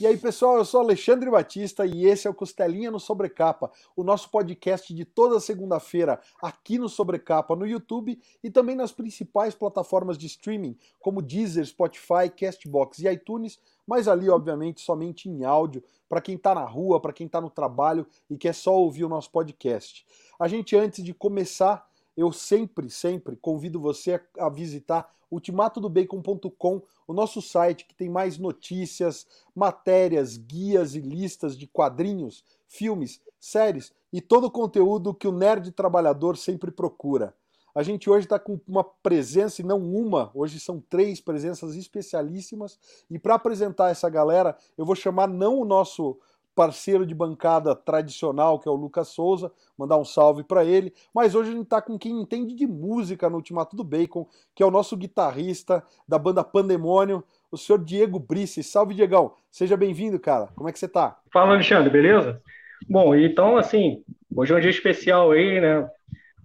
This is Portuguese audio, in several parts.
E aí, pessoal, eu sou Alexandre Batista e esse é o Costelinha no Sobrecapa, o nosso podcast de toda segunda-feira aqui no Sobrecapa, no YouTube e também nas principais plataformas de streaming, como Deezer, Spotify, Castbox e iTunes, mas ali, obviamente, somente em áudio, para quem está na rua, para quem está no trabalho e quer só ouvir o nosso podcast. A gente, antes de começar, eu sempre, sempre convido você a visitar ultimatodobacon.com, o nosso site que tem mais notícias, matérias, guias e listas de quadrinhos, filmes, séries e todo o conteúdo que o nerd trabalhador sempre procura. A gente hoje está com uma presença, e não uma, hoje são três presenças especialíssimas. E para apresentar essa galera, eu vou chamar não o nosso parceiro de bancada tradicional, que é o Lucas Souza, mandar um salve para ele. Mas hoje a gente está com quem entende de música no Ultimato do Bacon, que é o nosso guitarrista da banda Pandemônio, o senhor Diego Brice. Salve, Diegão. Seja bem-vindo, cara. Como é que você tá? Fala, Alexandre, beleza? Bom, então, assim, hoje é um dia especial aí, né?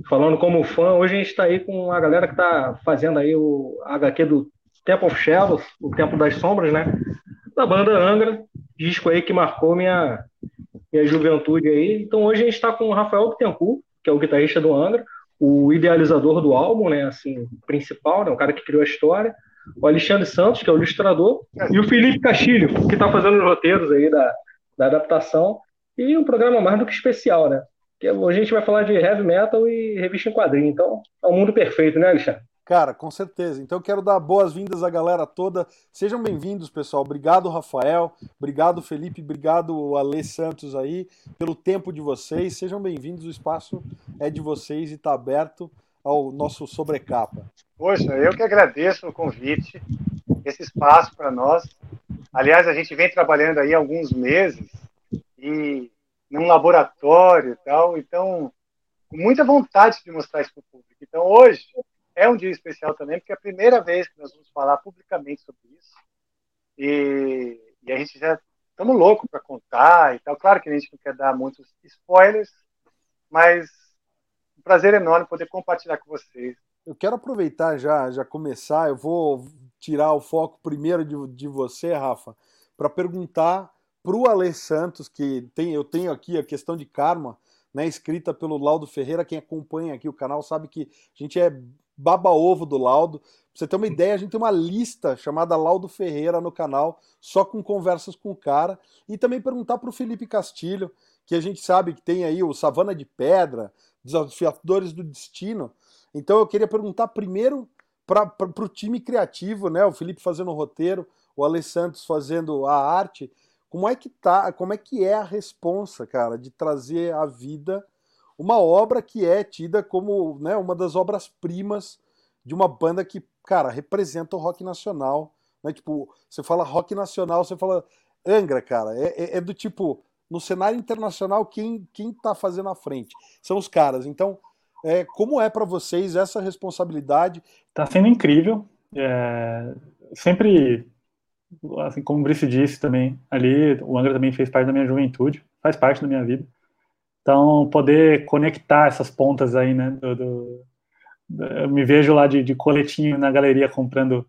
Falando como fã, hoje a gente está aí com a galera que está fazendo aí o HQ do Temple of Shadows, o Tempo das Sombras, né? Da banda Angra, disco aí que marcou minha, minha juventude aí. Então hoje a gente está com o Rafael Bittencourt, que é o guitarrista do Angra, o idealizador do álbum, né, assim, principal, né, o cara que criou a história, o Alexandre Santos, que é o ilustrador, e o Felipe Castilho, que está fazendo os roteiros aí da, da adaptação, e um programa mais do que especial, né? Que a gente vai falar de heavy metal e revista em quadrinho, então é um mundo perfeito, né, Alexandre? Cara, com certeza. Então eu quero dar boas-vindas à galera toda. Sejam bem-vindos, pessoal. Obrigado, Rafael. Obrigado, Felipe. Obrigado, Ale Santos aí, pelo tempo de vocês. Sejam bem-vindos. O espaço é de vocês e está aberto ao nosso sobrecapa. Poxa, eu que agradeço o convite, esse espaço para nós. Aliás, a gente vem trabalhando aí alguns meses e num laboratório e tal, então com muita vontade de mostrar isso para o público. Então hoje é um dia especial também, porque é a primeira vez que nós vamos falar publicamente sobre isso. E, e a gente já estamos loucos para contar e tal. Claro que a gente não quer dar muitos spoilers, mas um prazer enorme poder compartilhar com vocês. Eu quero aproveitar já, já começar. Eu vou tirar o foco primeiro de, de você, Rafa, para perguntar para o Ale Santos, que tem, eu tenho aqui a questão de karma, né, escrita pelo Laudo Ferreira. Quem acompanha aqui o canal sabe que a gente é baba-ovo do Laudo. Pra você ter uma ideia, a gente tem uma lista chamada Laudo Ferreira no canal, só com conversas com o cara. E também perguntar para o Felipe Castilho, que a gente sabe que tem aí o Savana de Pedra, Desafiadores do Destino. Então eu queria perguntar primeiro para o time criativo, né? O Felipe fazendo o roteiro, o Ale Santos fazendo a arte. Como é que tá? Como é que é a responsa, cara, de trazer à vida uma obra que é tida como né, uma das obras-primas de uma banda que, cara, representa o rock nacional. Né? Tipo, você fala rock nacional, você fala Angra, cara. É, é, é do tipo, no cenário internacional, quem, quem tá fazendo a frente? São os caras. Então, é, como é para vocês essa responsabilidade? Tá sendo incrível. É, sempre, assim como o Brice disse também, ali, o Angra também fez parte da minha juventude, faz parte da minha vida. Então, poder conectar essas pontas aí, né? Do, do, do, eu me vejo lá de, de, coletinho na galeria comprando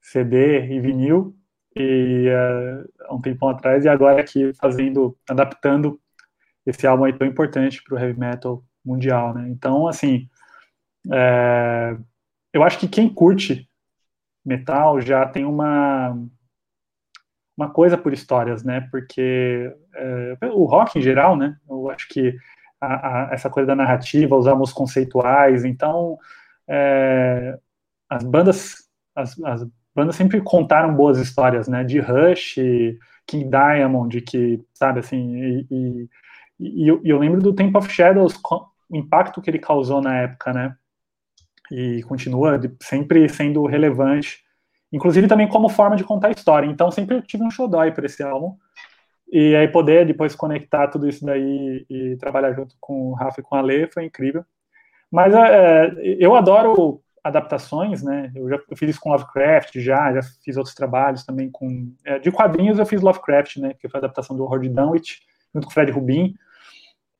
CD e vinil, e uh, um tempão atrás, e agora aqui fazendo, adaptando esse álbum aí tão importante para o heavy metal mundial, né? Então, assim, é, eu acho que quem curte metal já tem uma uma coisa por histórias, né? Porque é, o rock em geral, né? Eu acho que a, a, essa coisa da narrativa, os álbuns conceituais, então é, as bandas as, as, bandas sempre contaram boas histórias, né? De Rush, King Diamond, que sabe assim, e, e, e eu, eu, lembro do Temple of Shadows, o impacto que ele causou na época, né? E continua sempre sendo relevante inclusive também como forma de contar história. Então sempre tive um xodói para esse álbum. E aí poder depois conectar tudo isso daí e trabalhar junto com o Rafa e com a Lê foi incrível. Mas é, eu adoro adaptações, né? Eu já eu fiz isso com Lovecraft já, já fiz outros trabalhos também com é, de quadrinhos eu fiz Lovecraft, né? Que foi a adaptação do Howard Dunwich junto com o Fred Rubin.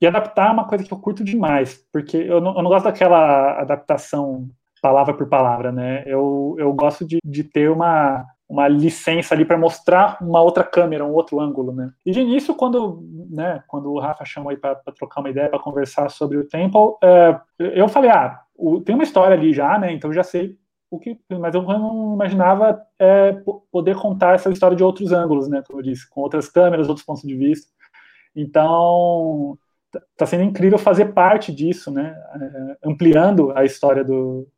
E adaptar é uma coisa que eu curto demais, porque eu não, eu não gosto daquela adaptação palavra por palavra, né? Eu, eu gosto de, de ter uma, uma licença ali para mostrar uma outra câmera, um outro ângulo, né? E de início, quando, né, quando o Rafa chamou aí para trocar uma ideia, para conversar sobre o Temple, é, eu falei, ah, o, tem uma história ali já, né? Então já sei o que, mas eu não imaginava é, poder contar essa história de outros ângulos, né? Como eu disse, com outras câmeras, outros pontos de vista. Então, está sendo incrível fazer parte disso, né? É, ampliando a história do,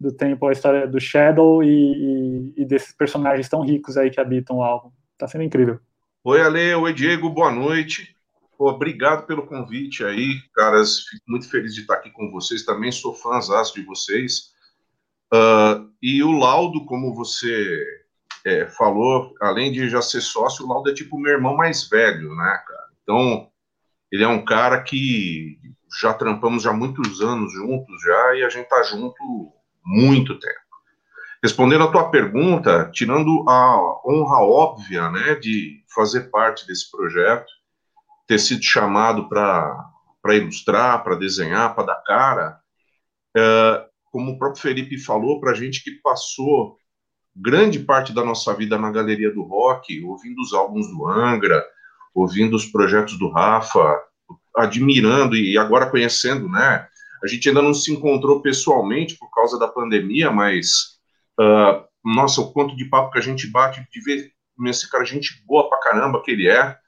do tempo, a história do Shadow e, e, e, desses personagens tão ricos aí que habitam o álbum. Tá sendo incrível. Oi, Ale, oi, Diego, boa noite. Pô, obrigado pelo convite aí, caras. Fico muito feliz de estar aqui com vocês. Também sou fãzão de vocês. Uh, e o Laudo, como você é, falou, além de já ser sócio, o Laudo é tipo meu irmão mais velho, né, cara? Então, ele é um cara que já trampamos já muitos anos juntos já e a gente tá junto muito tempo. Respondendo a tua pergunta, tirando a honra óbvia, né, de fazer parte desse projeto, ter sido chamado para ilustrar, para desenhar, para dar cara, é, como o próprio Felipe falou, para a gente que passou grande parte da nossa vida na galeria do rock, ouvindo os álbuns do Angra, ouvindo os projetos do Rafa, admirando e agora conhecendo, né, a gente ainda não se encontrou pessoalmente por causa da pandemia, mas uh, nossa, o quanto de papo que a gente bate de ver esse cara, gente boa pra caramba que ele é,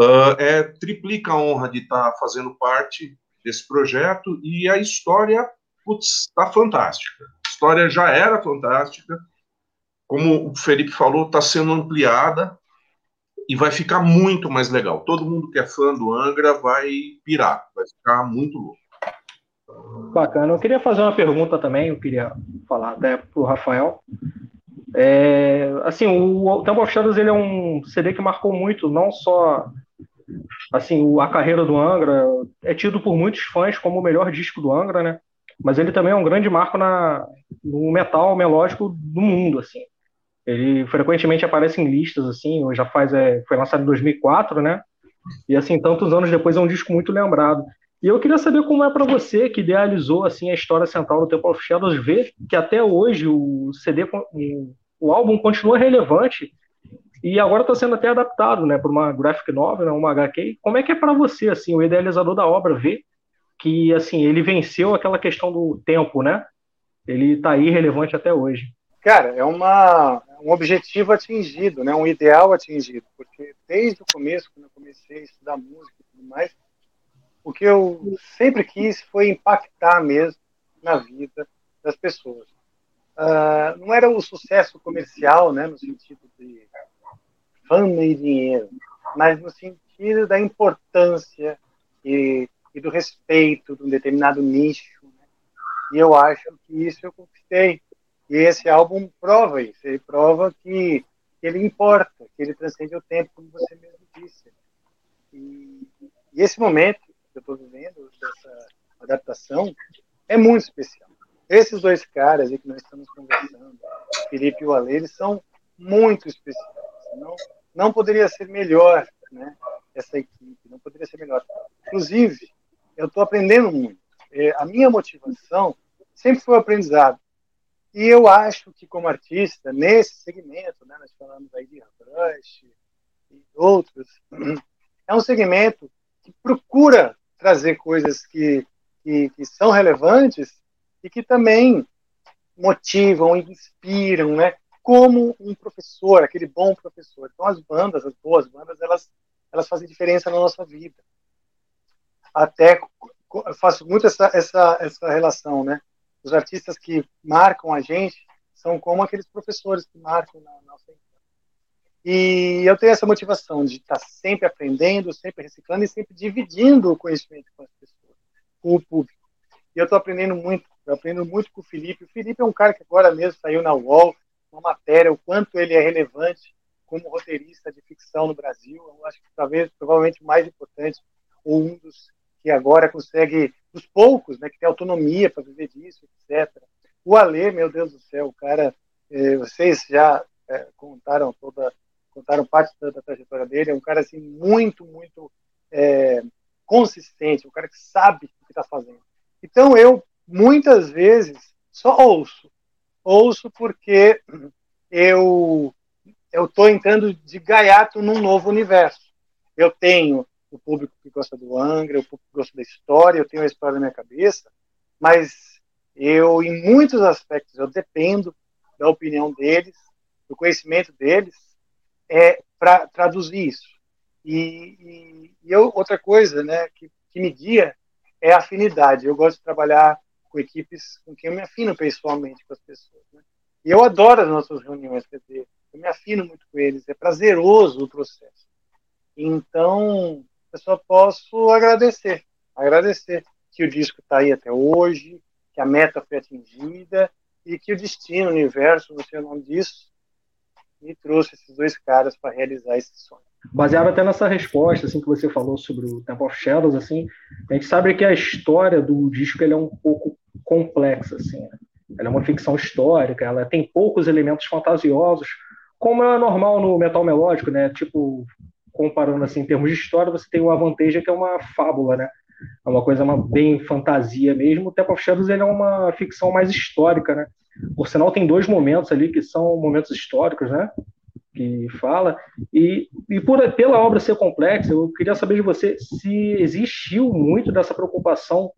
uh, é triplica a honra de estar tá fazendo parte desse projeto e a história, putz, tá fantástica. A história já era fantástica, como o Felipe falou, está sendo ampliada e vai ficar muito mais legal. Todo mundo que é fã do Angra vai pirar, vai ficar muito louco. Bacana. Eu queria fazer uma pergunta também, eu queria falar até para o Rafael. É, assim, o Temple of Shadows ele é um CD que marcou muito, não só assim, a carreira do Angra, é tido por muitos fãs como o melhor disco do Angra, né? Mas ele também é um grande marco na, no metal melódico do mundo, assim. Ele frequentemente aparece em listas, assim, já faz, é, foi lançado em 2004, né? E assim, tantos anos depois é um disco muito lembrado. E eu queria saber como é para você, que idealizou assim a história central do Temple of Shadows, ver que até hoje o CD, o, álbum continua relevante e agora está sendo até adaptado, né, por uma graphic novel, né, uma HQ. Como é que é para você, assim, o idealizador da obra, ver que assim ele venceu aquela questão do tempo, né? Ele está aí relevante até hoje. Cara, é uma, um objetivo atingido, né? Um ideal atingido, porque desde o começo, quando eu comecei a estudar música e tudo mais, o que eu sempre quis foi impactar mesmo na vida das pessoas. Uh, não era o sucesso comercial, né, no sentido de fama e dinheiro, mas no sentido da importância e, e do respeito de um determinado nicho. Né? E eu acho que isso eu conquistei. E esse álbum prova isso. Ele prova que ele importa, que ele transcende o tempo, como você mesmo disse. E, e esse momento que eu estou vivendo, dessa adaptação, é muito especial. Esses dois caras aí que nós estamos conversando, Felipe e o Ale, eles são muito especiais. Não, não poderia ser melhor, né? Essa equipe, não poderia ser melhor. Inclusive, eu estou aprendendo muito. É, a minha motivação sempre foi o aprendizado. E eu acho que, como artista, nesse segmento, né, nós falamos aí de Rush e outros, é um segmento que procura trazer coisas que, que, que são relevantes e que também motivam, inspiram, né? Como um professor, aquele bom professor. Então, as bandas, as boas bandas, elas, elas fazem diferença na nossa vida. Até faço muito essa, essa, essa relação, né? Os artistas que marcam a gente são como aqueles professores que marcam na nossa. E eu tenho essa motivação de estar sempre aprendendo, sempre reciclando e sempre dividindo o conhecimento com as pessoas, com o público. E eu estou aprendendo muito, eu aprendo muito com o Felipe. O Felipe é um cara que agora mesmo saiu na UOL, uma matéria, o quanto ele é relevante como roteirista de ficção no Brasil. Eu acho que talvez, provavelmente, o mais importante, ou um dos que agora consegue, dos poucos, né, que tem autonomia para viver disso, etc. O Alê, meu Deus do céu, o cara, eh, vocês já eh, contaram toda contaram parte da, da, trajetória dele. É um cara assim muito, muito é, consistente, um cara que sabe o que está fazendo. Então eu muitas vezes só ouço, ouço porque eu eu estou entrando de gaiato num novo universo. Eu tenho o público que gosta do Angra, o público que gosta da história, eu tenho a história na minha cabeça, mas eu, em muitos aspectos, eu dependo da opinião deles, do conhecimento deles, é para traduzir isso. E, e, e eu, outra coisa né, que, que me guia é a afinidade. Eu gosto de trabalhar com equipes com quem eu me afino pessoalmente com as pessoas. Né? E eu adoro as nossas reuniões, quer dizer, eu me afino muito com eles, é prazeroso o processo. Então, eu só posso agradecer, agradecer que o disco está aí até hoje, que a meta foi atingida e que o destino, o universo, não sei o nome disso, me trouxe esses dois caras para realizar esse sonho. Baseado até nessa resposta assim que você falou sobre o Temple of Shadows, assim, a gente sabe que a história do disco ele é um pouco complexa, assim. Né? Ela é uma ficção histórica, ela tem poucos elementos fantasiosos, como é normal no metal melódico, né? Tipo, comparando assim em termos de história, você tem o Avanteja que é uma fábula, né? É uma coisa uma, bem fantasia mesmo. O Temple of Shadows ele é uma ficção mais histórica, né? Por sinal, tem dois momentos ali que são momentos históricos, né? Que fala. E, e por, pela obra ser complexa, eu queria saber de você se existiu muito dessa preocupação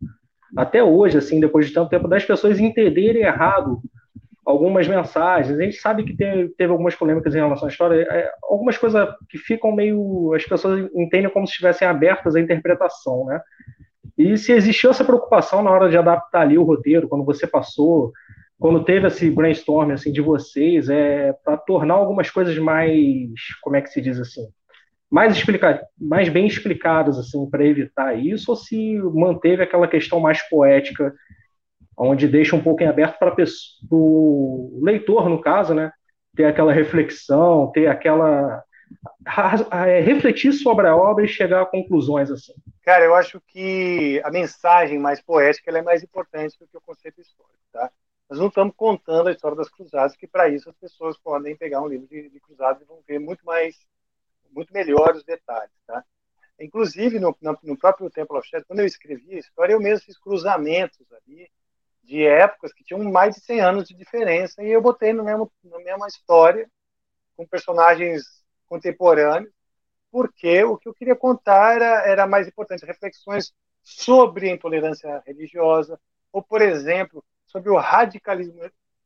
até hoje, assim, depois de tanto tempo, das pessoas entenderem errado algumas mensagens. A gente sabe que teve, teve algumas polêmicas em relação à história, é, algumas coisas que ficam meio. as pessoas entendem como se estivessem abertas à interpretação, né? E se existiu essa preocupação na hora de adaptar ali o roteiro, quando você passou, quando teve esse brainstorm assim de vocês, é para tornar algumas coisas mais, como é que se diz assim, mais mais bem explicadas assim para evitar isso, ou se manteve aquela questão mais poética, onde deixa um pouco em aberto para o leitor, no caso, né, ter aquela reflexão, ter aquela é, refletir sobre a obra e chegar a conclusões assim. Cara, eu acho que a mensagem mais poética é mais importante do que o conceito histórico, tá? Nós não estamos contando a história das cruzadas, que para isso as pessoas podem pegar um livro de, de cruzadas e vão ver muito mais, muito melhor os detalhes, tá? Inclusive no, no, no próprio Temple of Shadow, quando eu escrevi a história, eu mesmo fiz cruzamentos ali de épocas que tinham mais de 100 anos de diferença e eu botei no mesmo, na mesma história com personagens contemporâneo, porque o que eu queria contar era, era mais importante, reflexões sobre a intolerância religiosa, ou, por exemplo, sobre o radicalismo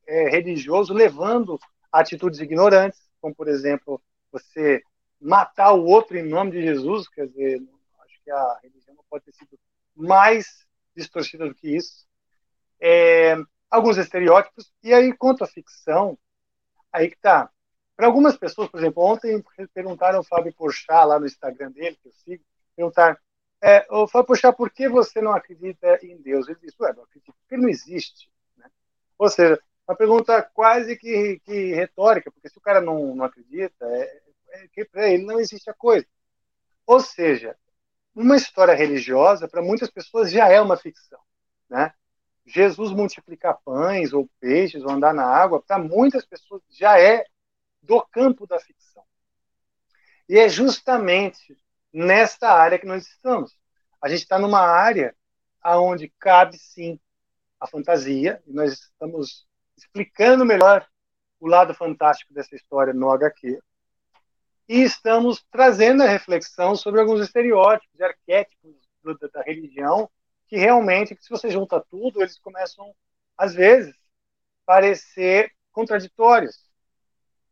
é, religioso levando a atitudes ignorantes, como, por exemplo, você matar o outro em nome de Jesus, quer dizer, acho que a religião não pode ter sido mais distorcida do que isso. É, alguns estereótipos, e aí, quanto à ficção, aí que está. Para algumas pessoas, por exemplo, ontem perguntaram ao Fábio Porchat lá no Instagram dele, que eu sigo, perguntaram, é, o Fábio Porchat, por que você não acredita em Deus? Ele disse, ué, não acredito, porque não existe. Né? Ou seja, uma pergunta quase que, que retórica, porque se o cara não, não acredita, é, é que para ele não existe a coisa. Ou seja, uma história religiosa, para muitas pessoas, já é uma ficção. Né? Jesus multiplicar pães ou peixes ou andar na água, para muitas pessoas já é do campo da ficção. E é justamente nesta área que nós estamos. A gente está numa área aonde cabe sim a fantasia, e nós estamos explicando melhor o lado fantástico dessa história no HQ. E estamos trazendo a reflexão sobre alguns estereótipos e arquétipos da religião que realmente, se você junta tudo, eles começam, às vezes, parecer contraditórios.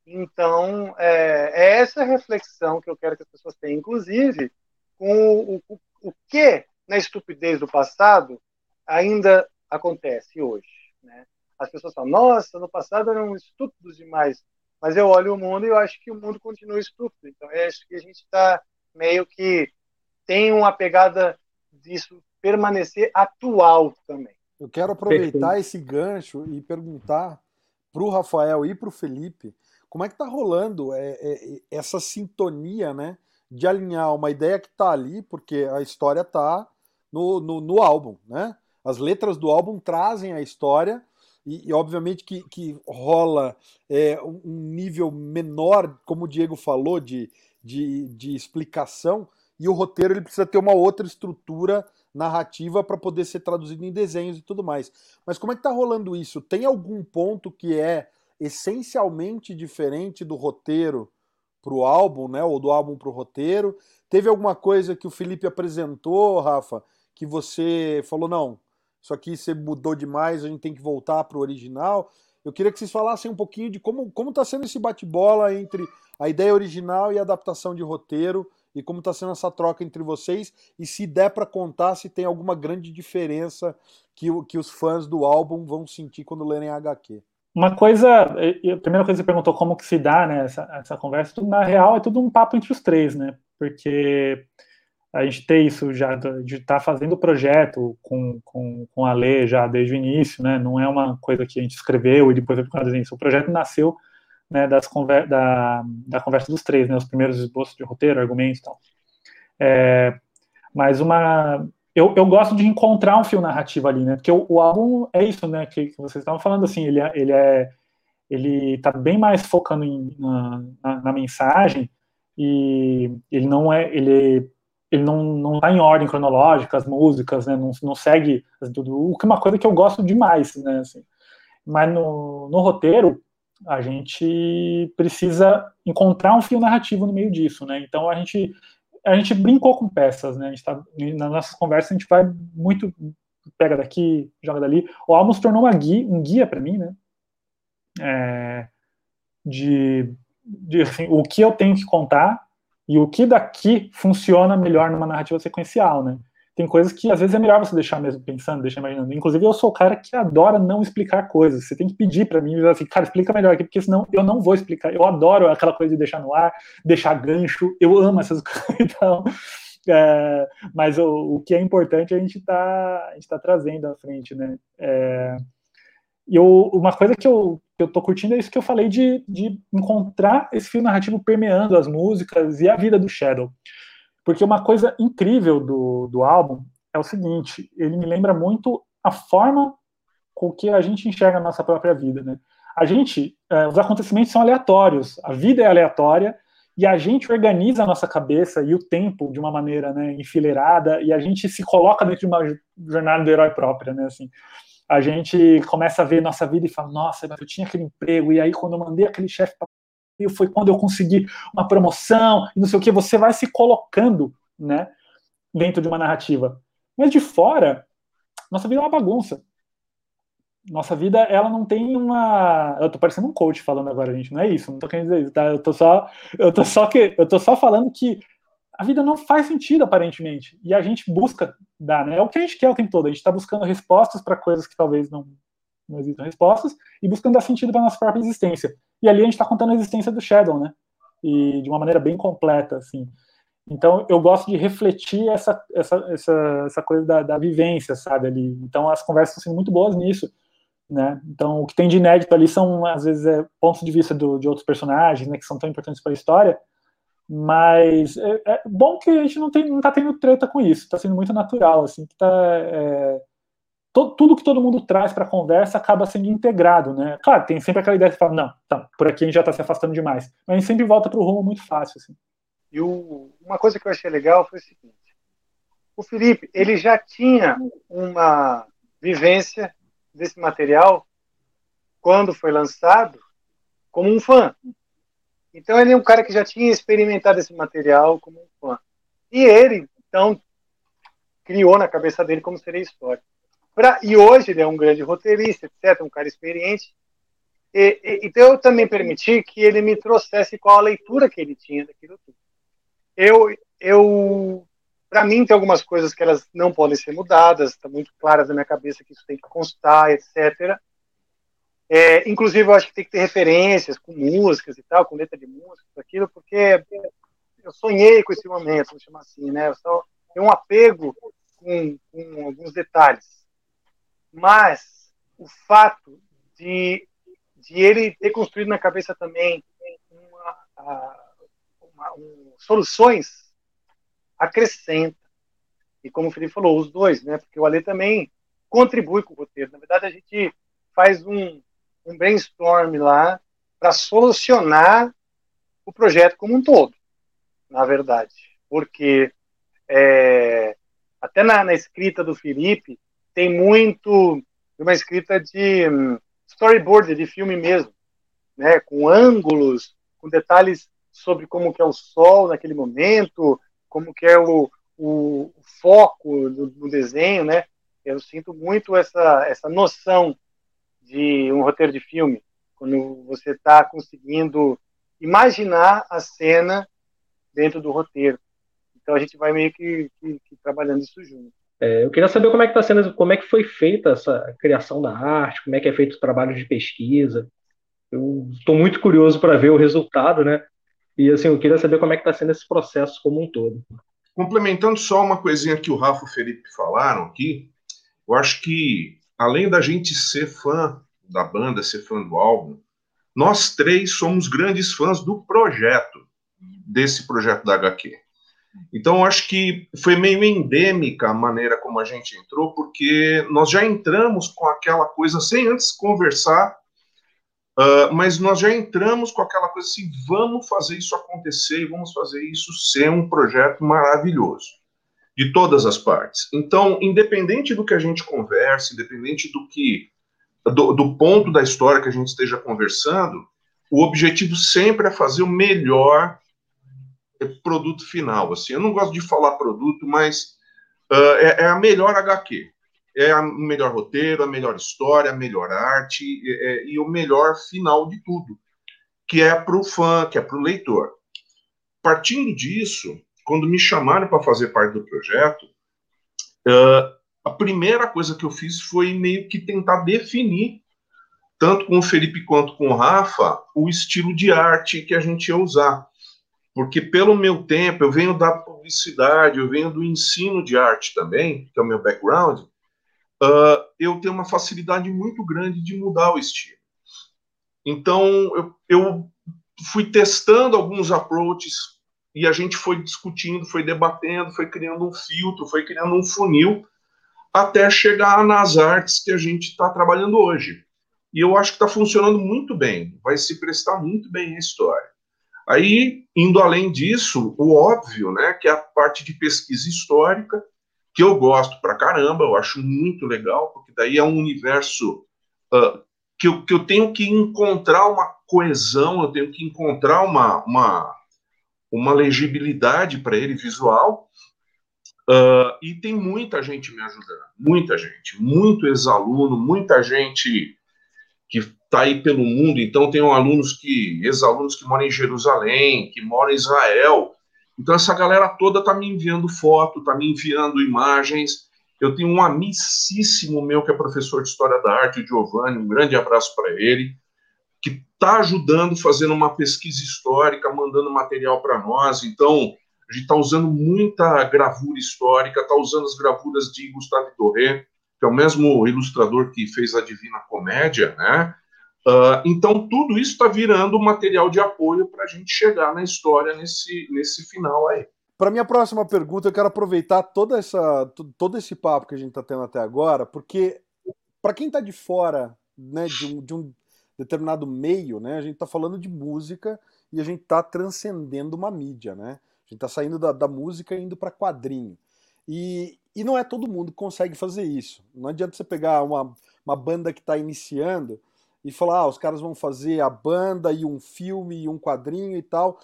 Então, é, é, essa reflexão que eu quero que as pessoas tenham, inclusive, com o, o, o que na estupidez do passado ainda acontece hoje. Né? As pessoas falam, nossa, no passado eram estúpidos demais, mas eu olho o mundo e eu acho que o mundo continua estúpido. Então, acho que a gente está meio que tem uma pegada disso permanecer atual também. Eu quero aproveitar Perfeito. esse gancho e perguntar para o Rafael e para o Felipe como é que tá rolando é, é, essa sintonia, né? De alinhar uma ideia que tá ali, porque a história tá no, no, no álbum, né? As letras do álbum trazem a história e, e obviamente que, que rola é, um nível menor, como o Diego falou, de, de, de explicação, e o roteiro ele precisa ter uma outra estrutura narrativa para poder ser traduzido em desenhos e tudo mais. Mas como é que tá rolando isso? Tem algum ponto que é essencialmente diferente do roteiro para o álbum, né? Ou do álbum para o roteiro? Teve alguma coisa que o Felipe apresentou, Rafa, que você falou, não, isso aqui você mudou demais, a gente tem que voltar para o original? Eu queria que vocês falassem um pouquinho de como está sendo esse bate-bola entre a ideia original e a adaptação de roteiro e como está sendo essa troca entre vocês e se der para contar se tem alguma grande diferença que, que os fãs do álbum vão sentir quando lerem a HQ. Uma coisa, a primeira coisa que você perguntou como que se dá né, essa, essa conversa, tudo, na real é tudo um papo entre os três, né? Porque a gente tem isso já de estar tá fazendo o projeto com, com, com a Lê já desde o início, né? Não é uma coisa que a gente escreveu e depois vai ficar isso. O projeto nasceu né, das conver da, da conversa dos três, né? Os primeiros esboços de roteiro, argumentos e tal. É, mas uma eu, eu gosto de encontrar um fio narrativo ali, né? Porque o, o álbum é isso, né? Que, que, vocês estavam falando assim, ele é, ele é ele tá bem mais focando em, na, na, na mensagem e ele não é ele ele não, não tá em ordem cronológica, as músicas, né, não, não segue tudo, o que é uma coisa que eu gosto demais, né, assim. Mas no, no roteiro, a gente precisa encontrar um fio narrativo no meio disso, né, então a gente, a gente brincou com peças, né, a gente tá, nas nossas conversas a gente vai muito, pega daqui, joga dali, o álbum se tornou guia, um guia para mim, né, é, de, de assim, o que eu tenho que contar e o que daqui funciona melhor numa narrativa sequencial, né? Tem coisas que às vezes é melhor você deixar mesmo pensando, deixar imaginando. Inclusive, eu sou o cara que adora não explicar coisas. Você tem que pedir para mim, assim, cara, explica melhor aqui, porque senão eu não vou explicar. Eu adoro aquela coisa de deixar no ar, deixar gancho. Eu amo essas coisas. Então, é, mas o, o, que é importante a gente está tá trazendo à frente, né? É, e uma coisa que eu, que eu tô curtindo é isso que eu falei de, de encontrar esse fio narrativo permeando as músicas e a vida do Shadow. Porque uma coisa incrível do, do álbum é o seguinte, ele me lembra muito a forma com que a gente enxerga a nossa própria vida, né? A gente, é, os acontecimentos são aleatórios, a vida é aleatória e a gente organiza a nossa cabeça e o tempo de uma maneira né, enfileirada e a gente se coloca dentro de uma jornada do herói própria, né? Assim, a gente começa a ver nossa vida e fala, nossa, eu tinha aquele emprego, e aí quando eu mandei aquele chefe para foi quando eu consegui uma promoção, e não sei o que, você vai se colocando, né, dentro de uma narrativa. Mas de fora, nossa vida é uma bagunça. Nossa vida, ela não tem uma. Eu tô parecendo um coach falando agora, gente. Não é isso, não tô querendo dizer isso, tá? Eu tô só, eu tô só que, eu tô só falando que a vida não faz sentido, aparentemente. E a gente busca dar, né? É o que a gente quer o tempo todo. A gente está buscando respostas para coisas que talvez não, não existam respostas e buscando dar sentido para nossa própria existência. E ali a gente está contando a existência do Shadow, né? E de uma maneira bem completa, assim. Então eu gosto de refletir essa, essa, essa, essa coisa da, da vivência, sabe? Ali. Então as conversas estão sendo muito boas nisso. Né? Então, o que tem de inédito ali são, às vezes, é, pontos de vista do, de outros personagens, né, que são tão importantes para a história, mas é, é, bom que a gente não, tem, não tá tendo treta com isso, está sendo muito natural, assim, que tá, é, tudo que todo mundo traz para a conversa acaba sendo integrado, né? Claro, tem sempre aquela ideia que fala, não, tá, por aqui a gente já está se afastando demais, mas a gente sempre volta para o rumo muito fácil, assim. E o, uma coisa que eu achei legal foi o seguinte, o Felipe, ele já tinha uma vivência desse material quando foi lançado como um fã. Então ele é um cara que já tinha experimentado esse material como um fã. E ele, então, criou na cabeça dele como seria a história. Pra, e hoje ele é um grande roteirista, etc., um cara experiente. E, e, então eu também permiti que ele me trouxesse qual a leitura que ele tinha daquilo tudo. Eu, eu para mim tem algumas coisas que elas não podem ser mudadas, está muito claras na minha cabeça que isso tem que constar, etc. É, inclusive, eu acho que tem que ter referências com músicas e tal, com letra de música, aquilo, porque eu sonhei com esse momento, vamos chamar assim, né? Eu só tenho um apego com, com alguns detalhes. Mas o fato de, de ele ter construído na cabeça também uma, uma, um, soluções acrescenta. E como o Felipe falou, os dois, né? Porque o Ale também contribui com o roteiro. Na verdade, a gente faz um, um brainstorm lá para solucionar o projeto como um todo, na verdade. Porque é, até na, na, escrita do Felipe tem muito uma escrita de um, storyboard, de filme mesmo. né, com ângulos, com detalhes sobre como que é o sol naquele momento, como que é o, o, foco do, do, desenho, né? Eu sinto muito essa, essa noção de um roteiro de filme, quando você está conseguindo imaginar a cena dentro do roteiro. Então a gente vai meio que, que, que trabalhando isso junto. É, eu queria saber como é que está sendo, como é que foi feita essa criação da arte, como é que é feito o trabalho de pesquisa. Eu estou muito curioso para ver o resultado, né? E assim, eu queria saber como é que está sendo esse processo como um todo. Complementando só uma coisinha que o Rafa e o Felipe falaram aqui, eu acho que além da gente ser fã da banda, ser fã do álbum, nós três somos grandes fãs do projeto, desse projeto da HQ. Então, acho que foi meio endêmica a maneira como a gente entrou, porque nós já entramos com aquela coisa sem antes conversar Uh, mas nós já entramos com aquela coisa assim: vamos fazer isso acontecer e vamos fazer isso ser um projeto maravilhoso, de todas as partes. Então, independente do que a gente converse, independente do que do, do ponto da história que a gente esteja conversando, o objetivo sempre é fazer o melhor produto final. Assim, eu não gosto de falar produto, mas uh, é, é a melhor HQ é o melhor roteiro, a melhor história, a melhor arte é, e o melhor final de tudo, que é para o fã, que é para o leitor. Partindo disso, quando me chamaram para fazer parte do projeto, uh, a primeira coisa que eu fiz foi meio que tentar definir, tanto com o Felipe quanto com o Rafa, o estilo de arte que a gente ia usar. Porque, pelo meu tempo, eu venho da publicidade, eu venho do ensino de arte também, que é o meu background, uh, eu tenho uma facilidade muito grande de mudar o estilo. Então, eu, eu fui testando alguns approaches e a gente foi discutindo, foi debatendo, foi criando um filtro, foi criando um funil até chegar nas artes que a gente está trabalhando hoje. E eu acho que está funcionando muito bem, vai se prestar muito bem a história. Aí, indo além disso, o óbvio, né, que é a parte de pesquisa histórica, que eu gosto pra caramba, eu acho muito legal, porque daí é um universo uh, que, eu, que eu tenho que encontrar uma coesão, eu tenho que encontrar uma, uma, uma legibilidade para ele visual. Uh, e tem muita gente me ajudando, muita gente, muito ex-aluno, muita gente que está aí pelo mundo. Então, tem alunos que, ex-alunos que moram em Jerusalém, que moram em Israel, então essa galera toda tá me enviando foto, tá me enviando imagens. Eu tenho um amicíssimo meu que é professor de História da Arte, o Giovanni, um grande abraço para ele, que está ajudando, fazendo uma pesquisa histórica, mandando material para nós. Então, a gente está usando muita gravura histórica, está usando as gravuras de Gustave Doré, que é o mesmo ilustrador que fez a Divina Comédia, né? Uh, então, tudo isso está virando material de apoio para a gente chegar na história nesse, nesse final aí. Para minha próxima pergunta, eu quero aproveitar toda essa, todo esse papo que a gente está tendo até agora, porque para quem está de fora né, de, um, de um determinado meio, né, a gente está falando de música e a gente está transcendendo uma mídia. Né? A gente está saindo da, da música e indo para quadrinho. E, e não é todo mundo que consegue fazer isso. Não adianta você pegar uma, uma banda que está iniciando e falar, ah, os caras vão fazer a banda e um filme e um quadrinho e tal.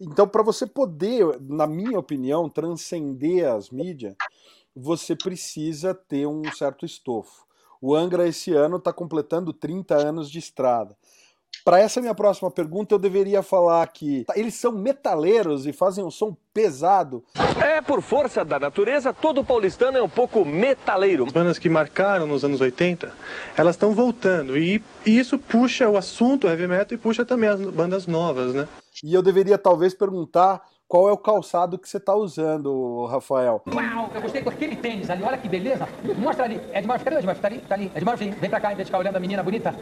Então, para você poder, na minha opinião, transcender as mídias, você precisa ter um certo estofo. O Angra esse ano está completando 30 anos de estrada. Para essa minha próxima pergunta, eu deveria falar que eles são metaleiros e fazem um som pesado. É, por força da natureza, todo paulistano é um pouco metaleiro. As bandas que marcaram nos anos 80, elas estão voltando. E isso puxa o assunto heavy metal e puxa também as bandas novas, né? E eu deveria talvez perguntar qual é o calçado que você está usando, Rafael? Uau, eu gostei com aquele tênis ali, olha que beleza. Mostra ali. Edmar, cadê o Edmar? Tá ali, tá ali. Edmar, vem, vem pra cá, em vez de ficar olhando a menina bonita.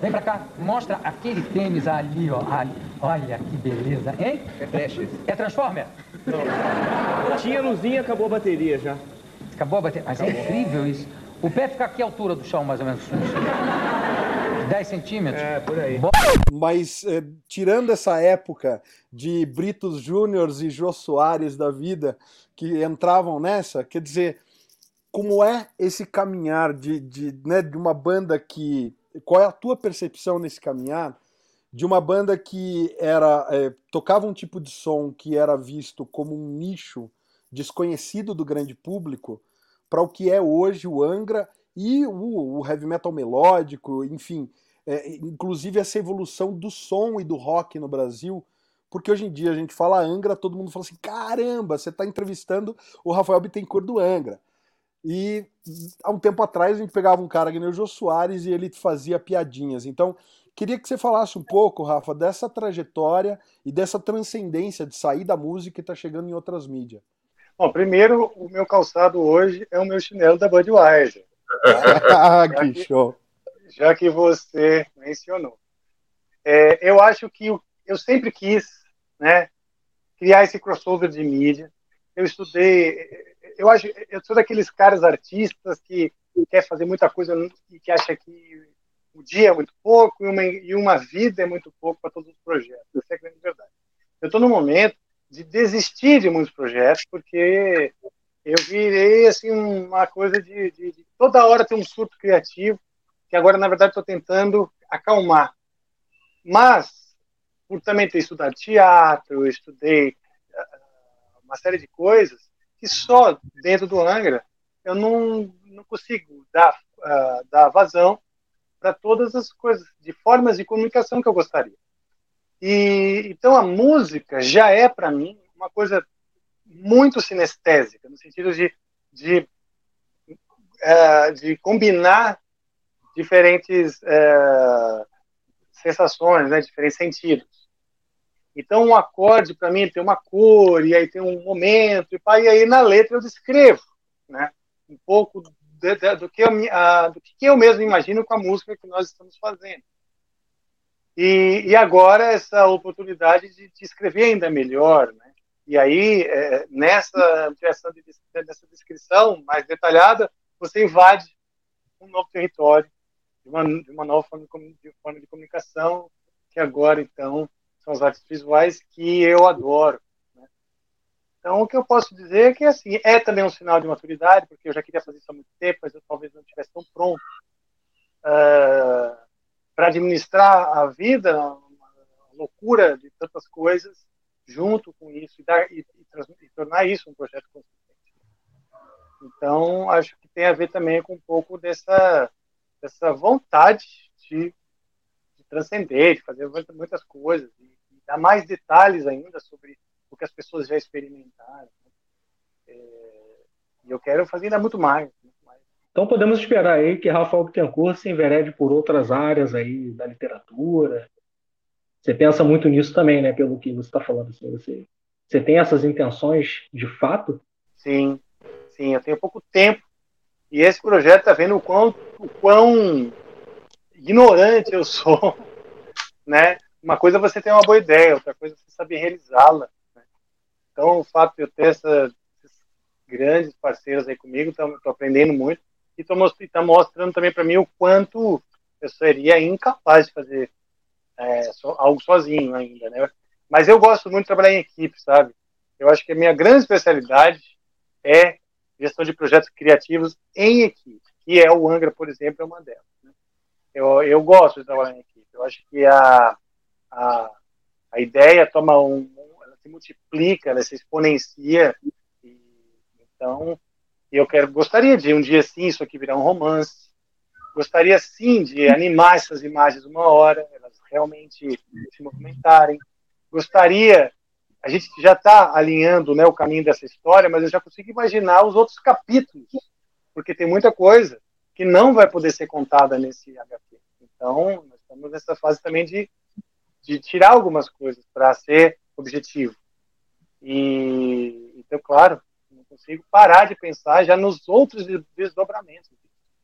Vem pra cá, mostra aquele tênis ali, ó. Ali. Olha que beleza, hein? É flash. É Transformer? Não. Tinha luzinha, acabou a bateria já. Acabou a bateria? Mas é acabou. é incrível isso. O pé fica a que altura do chão, mais ou menos? 10 centímetros. É, por aí. Mas, é, tirando essa época de Britos Júniors e Jô Soares da vida, que entravam nessa, quer dizer, como é esse caminhar de, de, né, de uma banda que. Qual é a tua percepção nesse caminhar de uma banda que era é, tocava um tipo de som que era visto como um nicho desconhecido do grande público para o que é hoje o Angra e o, o heavy metal melódico, enfim, é, inclusive essa evolução do som e do rock no Brasil, porque hoje em dia a gente fala Angra, todo mundo fala assim: caramba, você está entrevistando o Rafael Bittencourt do Angra. E há um tempo atrás a gente pegava um cara que nem o Jô Soares e ele fazia piadinhas. Então, queria que você falasse um pouco, Rafa, dessa trajetória e dessa transcendência de sair da música e estar tá chegando em outras mídias. Bom, primeiro, o meu calçado hoje é o meu chinelo da Budweiser. Ah, que, show! Já que você mencionou. É, eu acho que eu, eu sempre quis né, criar esse crossover de mídia. Eu estudei eu acho, eu sou daqueles caras artistas que quer fazer muita coisa e que acha que o dia é muito pouco e uma, e uma vida é muito pouco para todos os projetos. Essa é a grande verdade. Eu estou no momento de desistir de muitos projetos porque eu virei assim uma coisa de, de, de toda hora ter um surto criativo que agora na verdade estou tentando acalmar. Mas por também ter estudado teatro, eu estudei ah, uma série de coisas que só dentro do Angra eu não, não consigo dar, uh, dar vazão para todas as coisas, de formas de comunicação que eu gostaria. E então a música já é para mim uma coisa muito sinestésica, no sentido de, de, uh, de combinar diferentes uh, sensações, né, diferentes sentidos. Então, um acorde, para mim, tem uma cor, e aí tem um momento, e, aí na letra eu descrevo né, um pouco de, do, que eu, do que eu mesmo imagino com a música que nós estamos fazendo. E, e agora essa oportunidade de, de, escrever ainda melhor. Né? E aí, é, nessa de, dessa descrição mais detalhada, você invade um novo território, de uma, de uma nova forma de, forma de comunicação, que agora, então, são as artes visuais que eu adoro. Né? Então, o que eu posso dizer é que assim, é também um sinal de maturidade, porque eu já queria fazer isso há muito tempo, mas eu talvez não estivesse tão pronto uh, para administrar a vida, uma loucura de tantas coisas, junto com isso, e, dar, e, e, e tornar isso um projeto. Então, acho que tem a ver também com um pouco dessa, dessa vontade de transcender, de fazer muitas coisas, e, e dar mais detalhes ainda sobre o que as pessoas já experimentaram. Né? É, e eu quero fazer ainda muito mais, muito mais. Então podemos esperar aí que Rafael Bittencourt se enverede por outras áreas aí da literatura. Você pensa muito nisso também, né? Pelo que você está falando. Assim, você, você tem essas intenções de fato? Sim, sim. Eu tenho pouco tempo e esse projeto está vendo o quão, o quão ignorante eu sou, né? Uma coisa é você ter uma boa ideia, outra coisa é você saber realizá-la. Né? Então, o fato de eu ter essa, esses grandes parceiros aí comigo, estou aprendendo muito e está mostrando também para mim o quanto eu seria incapaz de fazer é, so, algo sozinho ainda, né? Mas eu gosto muito de trabalhar em equipe, sabe? Eu acho que a minha grande especialidade é gestão de projetos criativos em equipe, que é o Angra, por exemplo, é uma delas. Eu, eu gosto de trabalhar em equipe. Eu acho que a, a, a ideia toma um, ela se multiplica, ela se exponencia. E, então, eu quero, gostaria de um dia sim isso aqui virar um romance. Gostaria sim de animar essas imagens uma hora, elas realmente se movimentarem. Gostaria, a gente já está alinhando né, o caminho dessa história, mas eu já consigo imaginar os outros capítulos, porque tem muita coisa que não vai poder ser contada nesse HQ. Então, nós estamos nessa fase também de, de tirar algumas coisas para ser objetivo. E, então, claro, não consigo parar de pensar já nos outros desdobramentos.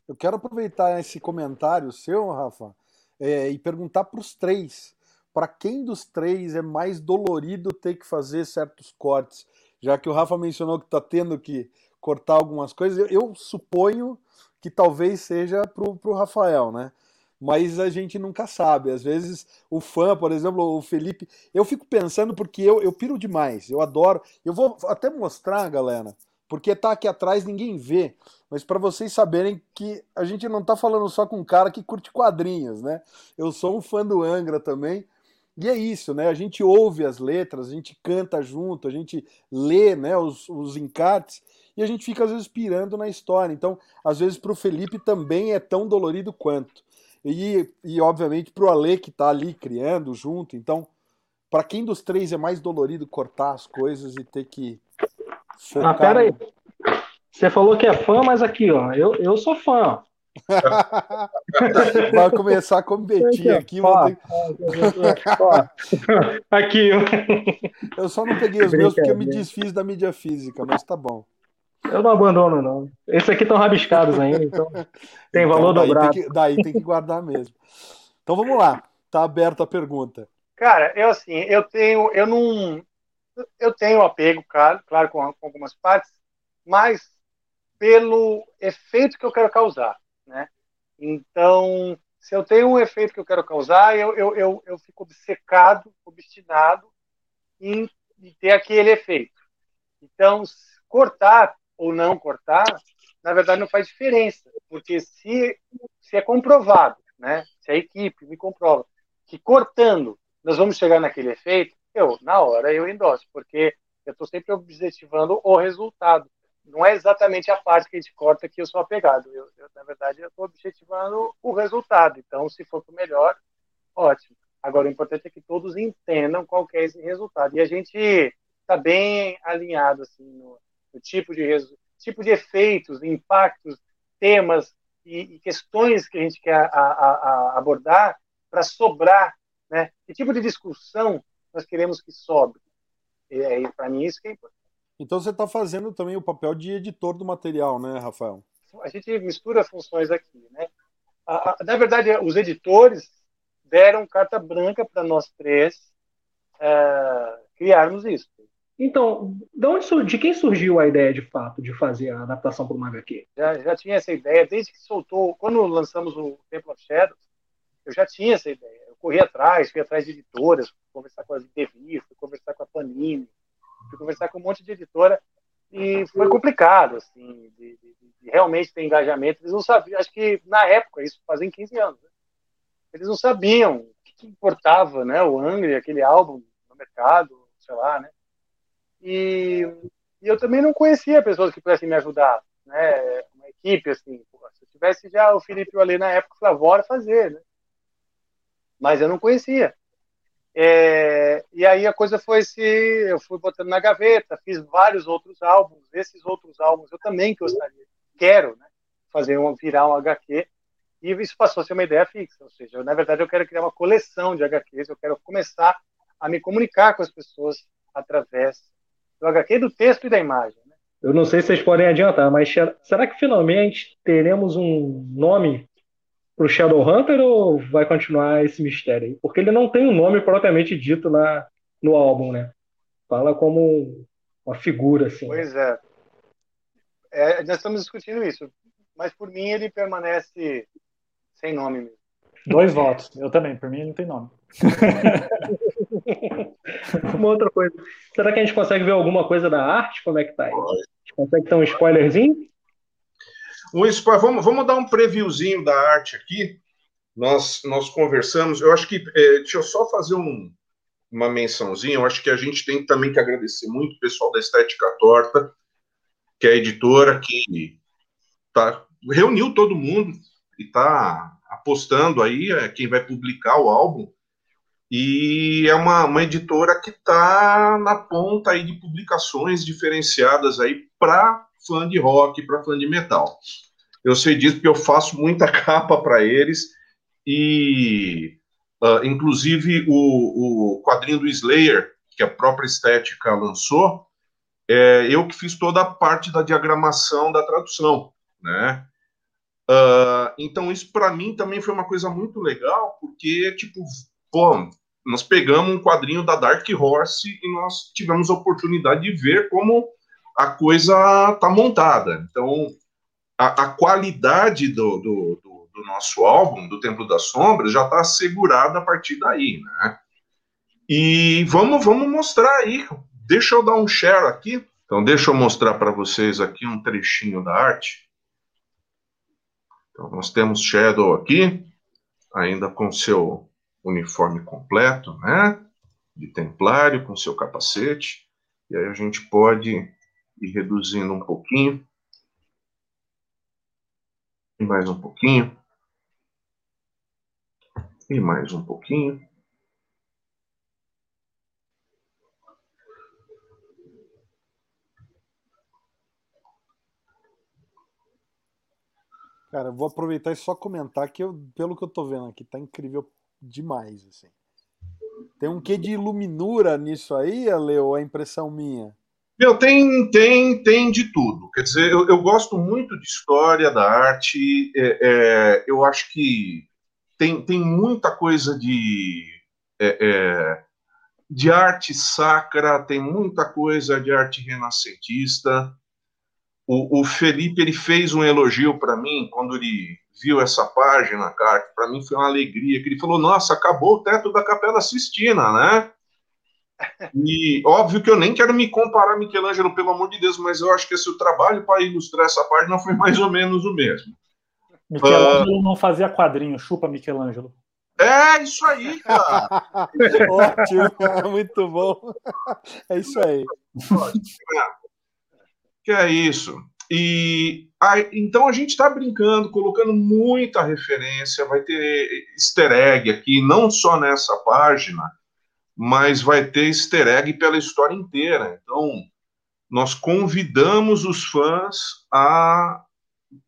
Eu quero aproveitar esse comentário seu, Rafa, é, e perguntar para os três. Para quem dos três é mais dolorido ter que fazer certos cortes? Já que o Rafa mencionou que está tendo que cortar algumas coisas, eu, eu suponho que talvez seja pro, pro Rafael, né? Mas a gente nunca sabe. Às vezes o fã, por exemplo, o Felipe, eu fico pensando porque eu, eu piro demais, eu adoro. Eu vou até mostrar, galera, porque tá aqui atrás ninguém vê, mas para vocês saberem que a gente não tá falando só com um cara que curte quadrinhos, né? Eu sou um fã do Angra também. E é isso, né? A gente ouve as letras, a gente canta junto, a gente lê né, os, os encartes e a gente fica às vezes pirando na história. Então, às vezes para o Felipe também é tão dolorido quanto. E, e obviamente para o Ale que está ali criando junto. Então, para quem dos três é mais dolorido cortar as coisas e ter que focar... Ah, pera aí. Você falou que é fã, mas aqui, ó, eu, eu sou fã. Vai começar a competir aqui. Ó, ter... ó, aqui. Eu só não peguei os meus porque eu me desfiz da mídia física, mas tá bom. Eu não abandono, não. Esses aqui estão rabiscados ainda, então tem então, valor daí dobrado. Tem que, daí tem que guardar mesmo. Então vamos lá, tá aberta a pergunta. Cara, eu assim, eu tenho, eu não, eu tenho apego, claro, claro com, com algumas partes, mas pelo efeito que eu quero causar, né? Então, se eu tenho um efeito que eu quero causar, eu, eu, eu, eu fico obcecado, obstinado em, em ter aquele efeito. Então, cortar ou não cortar, na verdade não faz diferença, porque se, se é comprovado, né? Se a equipe me comprova que cortando nós vamos chegar naquele efeito, eu, na hora, eu endosso, porque eu estou sempre objetivando o resultado. Não é exatamente a parte que a gente corta que eu sou apegado. Eu, eu na verdade, eu estou objetivando o resultado. Então, se for para o melhor, ótimo. Agora, o importante é que todos entendam qual é esse resultado. E a gente está bem alinhado assim, no, no tipo, de tipo de efeitos, impactos, temas e, e questões que a gente quer a, a, a abordar para sobrar né? Que tipo de discussão nós queremos que sobre? Aí, para mim, isso que é importante. Então você está fazendo também o papel de editor do material, né, Rafael? A gente mistura funções aqui, né? A, a, na verdade, os editores deram carta branca para nós três uh, criarmos isso. Então, de, onde, de quem surgiu a ideia de fato de fazer a adaptação para o HQ? Já, já tinha essa ideia, desde que soltou, quando lançamos o Temple of Shadows, eu já tinha essa ideia corri atrás, fui atrás de editoras, conversar com a Devi, fui conversar com a Panini, fui conversar com um monte de editora e foi complicado, assim, de, de, de realmente ter engajamento. Eles não sabiam, acho que na época, isso fazem 15 anos, né? eles não sabiam o que, que importava, né, o Angry, aquele álbum no mercado, sei lá, né? E, e eu também não conhecia pessoas que pudessem me ajudar, né? Uma equipe, assim, se eu tivesse já o Felipe e o Ale na época, eu falava, bora fazer, né? mas eu não conhecia. É, e aí a coisa foi se eu fui botando na gaveta, fiz vários outros álbuns. Esses outros álbuns eu também gostaria, quero, né, fazer um virar um HQ. E isso passou a ser uma ideia fixa, ou seja, eu, na verdade eu quero criar uma coleção de HQs. Eu quero começar a me comunicar com as pessoas através do HQ, do texto e da imagem. Né? Eu não sei se vocês podem adiantar, mas será que finalmente teremos um nome pro Shadowhunter ou vai continuar esse mistério aí? Porque ele não tem um nome propriamente dito na, no álbum, né? Fala como uma figura, assim. Pois é. é. Nós estamos discutindo isso. Mas por mim ele permanece sem nome mesmo. Dois votos. Eu também. Por mim ele não tem nome. uma outra coisa. Será que a gente consegue ver alguma coisa da arte? Como é que tá aí? A gente consegue ter um spoilerzinho? Um spoiler, vamos, vamos dar um previewzinho da arte aqui. Nós, nós conversamos. Eu acho que. É, deixa eu só fazer um, uma mençãozinha. Eu acho que a gente tem também que agradecer muito o pessoal da Estética Torta, que é a editora que tá, reuniu todo mundo e está apostando aí é, quem vai publicar o álbum. E é uma, uma editora que está na ponta aí de publicações diferenciadas aí para fã de rock, para fã de metal. Eu sei disso porque eu faço muita capa para eles e, uh, inclusive, o, o quadrinho do Slayer, que a própria Estética lançou, é eu que fiz toda a parte da diagramação da tradução, né? Uh, então, isso para mim também foi uma coisa muito legal, porque, tipo, nós pegamos um quadrinho da Dark Horse e nós tivemos a oportunidade de ver como a coisa tá montada. Então, a, a qualidade do, do, do, do, nosso álbum, do Templo das Sombras, já está assegurada a partir daí, né? E vamos, vamos mostrar aí. Deixa eu dar um share aqui. Então, deixa eu mostrar para vocês aqui um trechinho da arte. Então, nós temos Shadow aqui, ainda com seu uniforme completo, né? De templário com seu capacete. E aí a gente pode ir reduzindo um pouquinho. E mais um pouquinho. E mais um pouquinho. Cara, vou aproveitar e só comentar que eu, pelo que eu tô vendo aqui, tá incrível demais, assim. Tem um quê de iluminura nisso aí, Ale, ou é impressão minha? Meu, tem, tem, tem de tudo. Quer dizer, eu, eu gosto muito de história da arte. É, é, eu acho que tem, tem muita coisa de, é, é de arte sacra, tem muita coisa de arte renascentista. O, o Felipe ele fez um elogio para mim quando ele viu essa página, cara, que para mim foi uma alegria, que ele falou, nossa, acabou o teto da Capela Sistina, né? E óbvio que eu nem quero me comparar a Michelangelo, pelo amor de Deus, mas eu acho que esse o trabalho para ilustrar essa página foi mais ou menos o mesmo. Michelangelo uh... não fazia quadrinho, chupa Michelangelo. É isso aí, cara. Ótimo, muito bom. É isso aí. Que é isso. E então a gente está brincando, colocando muita referência, vai ter easter egg aqui, não só nessa página, mas vai ter easter egg pela história inteira. Então, nós convidamos os fãs a,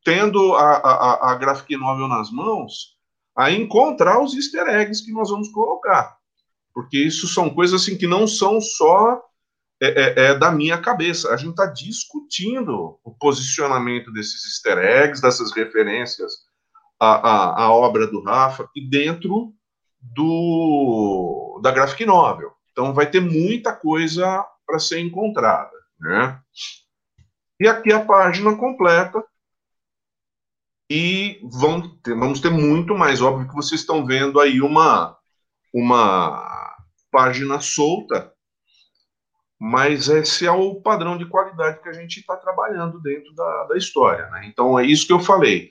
tendo a, a, a graphic novel nas mãos, a encontrar os easter eggs que nós vamos colocar. Porque isso são coisas assim que não são só é, é, é, da minha cabeça. A gente está discutindo o posicionamento desses easter eggs, dessas referências à, à, à, obra do Rafa, e dentro do, da graphic novel. Então vai ter muita coisa para ser encontrada. Né? E aqui a página completa. E ter, vamos ter muito mais. Óbvio que vocês estão vendo aí uma, uma página solta mas esse é o padrão de qualidade que a gente está trabalhando dentro da, da história. Né? Então é isso que eu falei.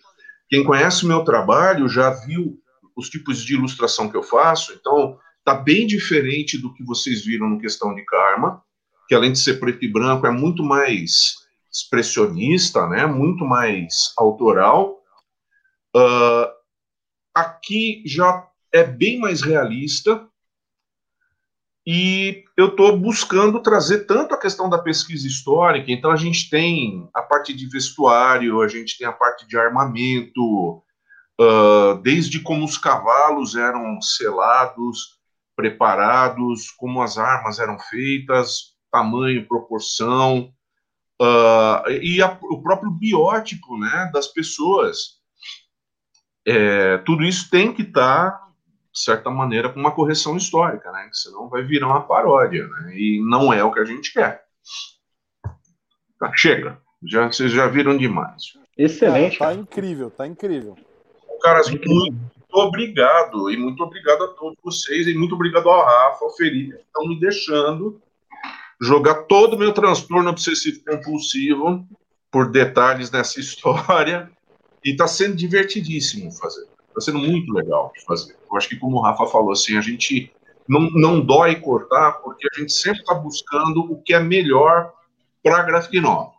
Quem conhece o meu trabalho já viu os tipos de ilustração que eu faço, então está bem diferente do que vocês viram no questão de Karma, que além de ser preto e branco é muito mais expressionista, né? muito mais autoral. Uh, aqui já é bem mais realista, e eu estou buscando trazer tanto a questão da pesquisa histórica, então a gente tem a parte de vestuário, a gente tem a parte de armamento, uh, desde como os cavalos eram selados, preparados, como as armas eram feitas, tamanho, proporção, uh, e a, o próprio biótipo né, das pessoas. É, tudo isso tem que estar tá de certa maneira, com uma correção histórica, né? Senão vai virar uma paródia, né? E não é o que a gente quer. Tá, chega. Já, vocês já viram demais. Excelente. Cara, tá incrível, tá incrível. Caras, muito obrigado. E muito obrigado a todos vocês. E muito obrigado ao Rafa, ao Felipe, que estão me deixando jogar todo o meu transtorno obsessivo compulsivo por detalhes nessa história. E está sendo divertidíssimo fazer. Está sendo muito legal de fazer. Eu acho que, como o Rafa falou, assim, a gente não, não dói cortar, porque a gente sempre está buscando o que é melhor para a graphic novel.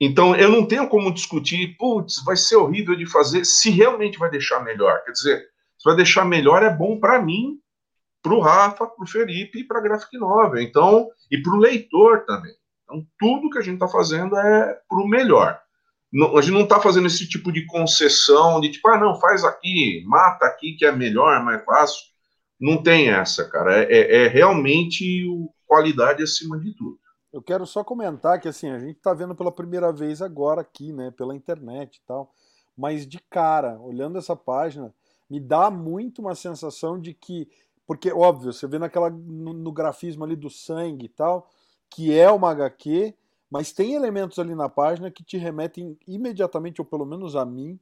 Então, eu não tenho como discutir, putz, vai ser horrível de fazer, se realmente vai deixar melhor. Quer dizer, se vai deixar melhor, é bom para mim, para o Rafa, para o Felipe e para a graphic novel. Então, e para o leitor também. Então, tudo que a gente está fazendo é para o melhor. Não, a gente não está fazendo esse tipo de concessão de tipo, ah, não, faz aqui, mata aqui que é melhor, mais fácil. Não tem essa, cara. É, é, é realmente o, qualidade acima de tudo. Eu quero só comentar que assim, a gente está vendo pela primeira vez agora aqui, né, pela internet e tal, mas de cara, olhando essa página, me dá muito uma sensação de que, porque óbvio, você vê naquela no, no grafismo ali do sangue e tal, que é uma HQ, mas tem elementos ali na página que te remetem imediatamente, ou pelo menos a mim,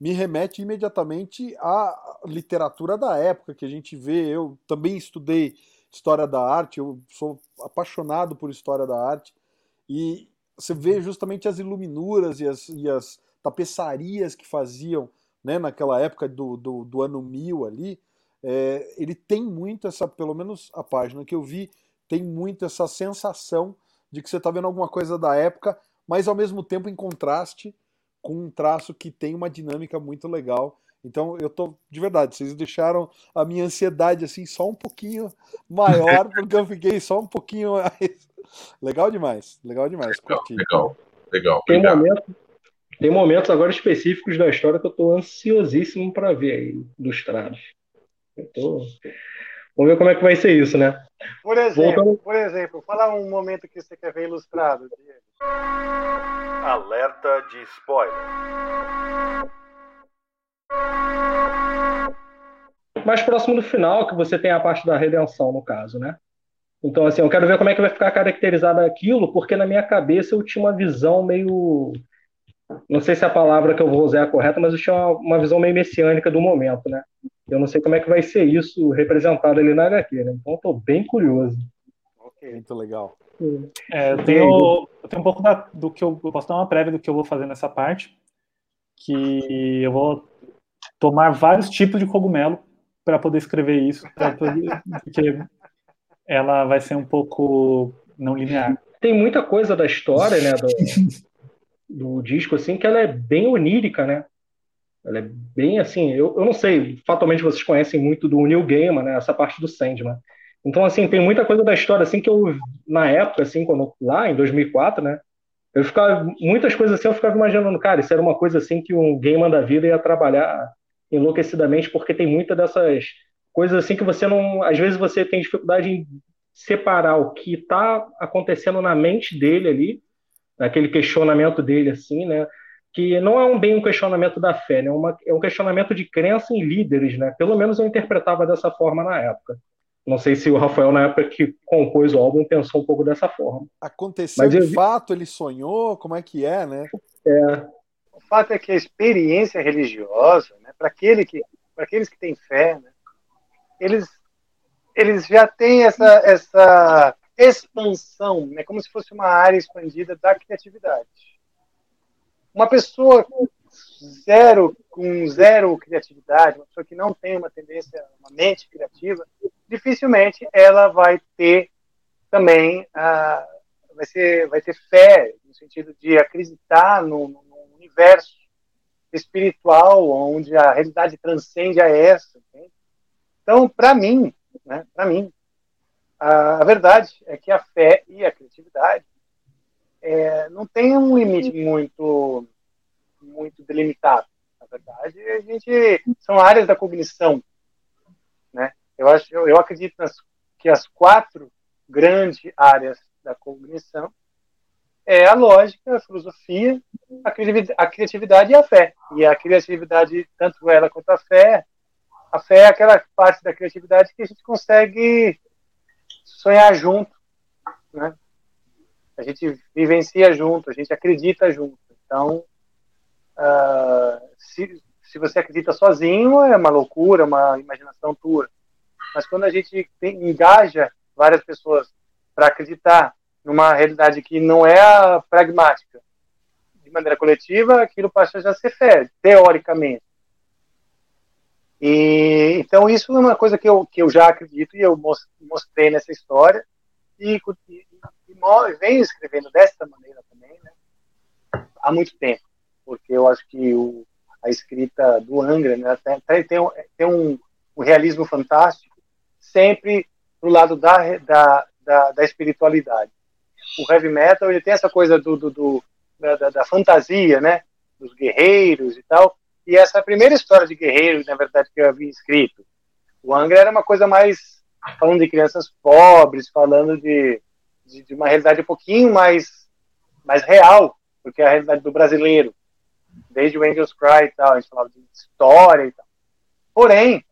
me remete imediatamente à literatura da época que a gente vê. Eu também estudei história da arte, eu sou apaixonado por história da arte, e você vê justamente as iluminuras e as, e as tapeçarias que faziam né, naquela época do, do, do ano 1000 ali, é, ele tem muito essa, pelo menos a página que eu vi, tem muito essa sensação de que você está vendo alguma coisa da época, mas ao mesmo tempo em contraste com um traço que tem uma dinâmica muito legal. Então eu tô de verdade, vocês deixaram a minha ansiedade assim só um pouquinho maior, porque eu fiquei só um pouquinho mais. Legal demais, legal demais. Legal, legal, legal. Tem, momento, tem momentos agora específicos da história que eu tô ansiosíssimo para ver aí, ilustrados. Tô... Vamos ver como é que vai ser isso, né? Por exemplo, Voltando... por exemplo, fala um momento que você quer ver ilustrado, Diego. Alerta de spoiler. Mais próximo do final, que você tem a parte da redenção, no caso, né? Então, assim, eu quero ver como é que vai ficar caracterizado aquilo, porque na minha cabeça eu tinha uma visão meio. Não sei se a palavra que eu vou usar é a correta, mas eu tinha uma, uma visão meio messiânica do momento, né? Eu não sei como é que vai ser isso representado ali na HQ, né? Então eu tô bem curioso. Ok, muito legal. É, eu, tenho, eu tenho um pouco da, do que eu, eu posso dar uma prévia do que eu vou fazer nessa parte, que eu vou tomar vários tipos de cogumelo para poder escrever isso, poder, porque ela vai ser um pouco não linear. Tem muita coisa da história, né, do, do disco, assim, que ela é bem onírica, né? Ela é bem assim, eu, eu não sei, fatalmente vocês conhecem muito do Neil Gaiman, né, essa parte do Sandman. Então, assim, tem muita coisa da história, assim, que eu, na época, assim, quando, lá em 2004, né, eu ficava, muitas coisas assim, eu ficava imaginando, cara, isso era uma coisa, assim, que um Gaiman da vida ia trabalhar enlouquecidamente, porque tem muita dessas coisas, assim, que você não, às vezes você tem dificuldade em separar o que está acontecendo na mente dele ali, naquele questionamento dele, assim, né, que não é um bem um questionamento da fé, né? Uma, é um questionamento de crença em líderes, né? Pelo menos eu interpretava dessa forma na época. Não sei se o Rafael, na época que compôs o álbum, pensou um pouco dessa forma. Aconteceu Mas de eu... fato, ele sonhou, como é que é, né? É. O fato é que a experiência religiosa, né, para aquele que, aqueles que têm fé, né, eles, eles já têm essa, essa expansão, né, como se fosse uma área expandida da criatividade. Uma pessoa com zero, com zero criatividade, uma pessoa que não tem uma tendência, uma mente criativa, dificilmente ela vai ter também, uh, vai, ser, vai ter fé, no sentido de acreditar no, no universo espiritual, onde a realidade transcende a essa. Então, para mim, né, para mim, a, a verdade é que a fé e a criatividade é, não tem um limite muito, muito delimitado. Na verdade, a gente são áreas da cognição, né? Eu acho, eu, eu acredito nas, que as quatro grandes áreas da cognição é a lógica, a filosofia, a criatividade, a criatividade e a fé. E a criatividade, tanto ela quanto a fé, a fé é aquela parte da criatividade que a gente consegue sonhar junto, né? a gente vivencia junto, a gente acredita junto. Então, uh, se, se você acredita sozinho, é uma loucura, uma imaginação tua. Mas quando a gente tem, engaja várias pessoas para acreditar numa realidade que não é a pragmática, de maneira coletiva, aquilo passa já ser fé, teoricamente. E, então, isso é uma coisa que eu, que eu já acredito e eu mostrei nessa história. E, e, e venho escrevendo dessa maneira também, né? Há muito tempo, porque eu acho que o, a escrita do Angra né, tem, tem, tem um, um, realismo fantástico, sempre do lado da, da, da, da, espiritualidade. O heavy metal ele tem essa coisa do, do, do da, da, fantasia, né, dos guerreiros e tal. E essa primeira história de guerreiros, na verdade, que eu havia escrito, o Angra era uma coisa mais falando de crianças pobres, falando de de, de, uma realidade um pouquinho mais, mais real, porque é a realidade do brasileiro, desde o Angels Cry e tal, a gente falava de história e tal. Porém,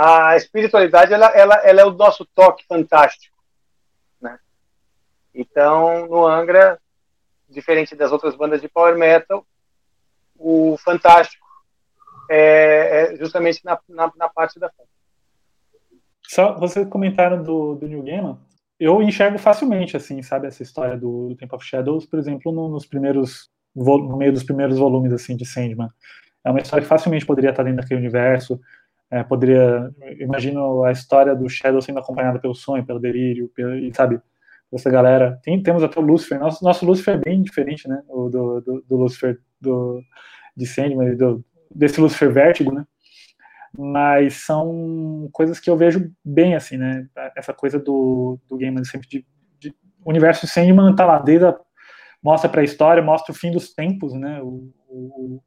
a espiritualidade ela, ela, ela é o nosso toque fantástico, né? Então, no Angra, diferente das outras bandas de power metal, o fantástico é, é justamente na, na, na, parte da fé. Só vocês comentaram do, do New Gaiman, eu enxergo facilmente, assim, sabe, essa história do, do Temple of Shadows, por exemplo, no, nos primeiros, no meio dos primeiros volumes, assim, de Sandman. É uma história que facilmente poderia estar dentro daquele universo. É, poderia, imagino a história do Shadow sendo acompanhada pelo sonho, pelo delírio, pelo, e sabe, essa galera. Tem, temos até o Lucifer, nosso, nosso Lucifer é bem diferente, né, o do, do, do Lucifer do, de Sandman, do, desse Lucifer Vértigo, né, mas são coisas que eu vejo bem, assim, né, essa coisa do, do game sempre de, de o universo Sandman tá lá, desde a, mostra para a história, mostra o fim dos tempos, né, o, o,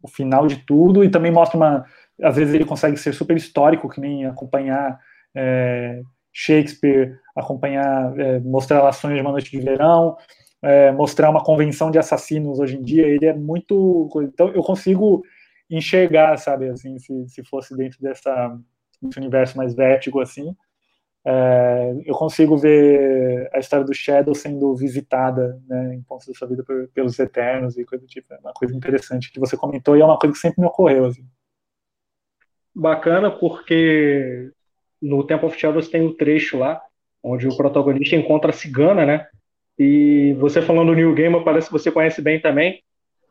o final de tudo, e também mostra uma às vezes ele consegue ser super histórico, que nem acompanhar é, Shakespeare, acompanhar, é, mostrar relações de uma noite de verão, é, mostrar uma convenção de assassinos hoje em dia, ele é muito. Então eu consigo enxergar, sabe, assim, se, se fosse dentro dessa, desse universo mais vértigo, assim, é, eu consigo ver a história do Shadow sendo visitada né, em pontos da sua vida por, pelos Eternos e coisa do tipo. É uma coisa interessante que você comentou e é uma coisa que sempre me ocorreu. Assim bacana porque no Temple of Shadows tem um trecho lá onde o protagonista encontra a cigana, né? E você falando do New Gamer, parece que você conhece bem também.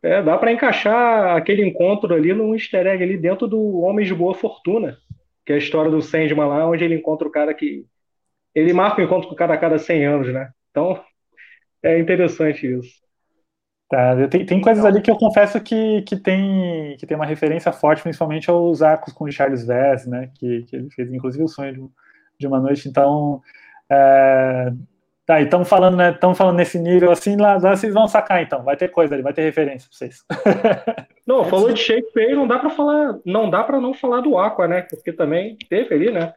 É, dá para encaixar aquele encontro ali num easter egg ali dentro do Homens de Boa Fortuna, que é a história do Sandman lá, onde ele encontra o cara que. Ele marca o encontro com o cara a cada 100 anos, né? Então, é interessante isso. Tá, tem, tem coisas ali que eu confesso que, que, tem, que tem uma referência forte, principalmente aos arcos com o Charles Vess, né? Que, que ele fez, inclusive, o sonho de, de uma noite. Então, é, tá, e estamos falando, né? Estamos falando nesse nível assim, lá, lá, vocês vão sacar então. Vai ter coisa ali, vai ter referência para vocês. Não, falou de Shakespeare, não dá para falar, não dá para não falar do Aqua, né? Porque também teve ali, né?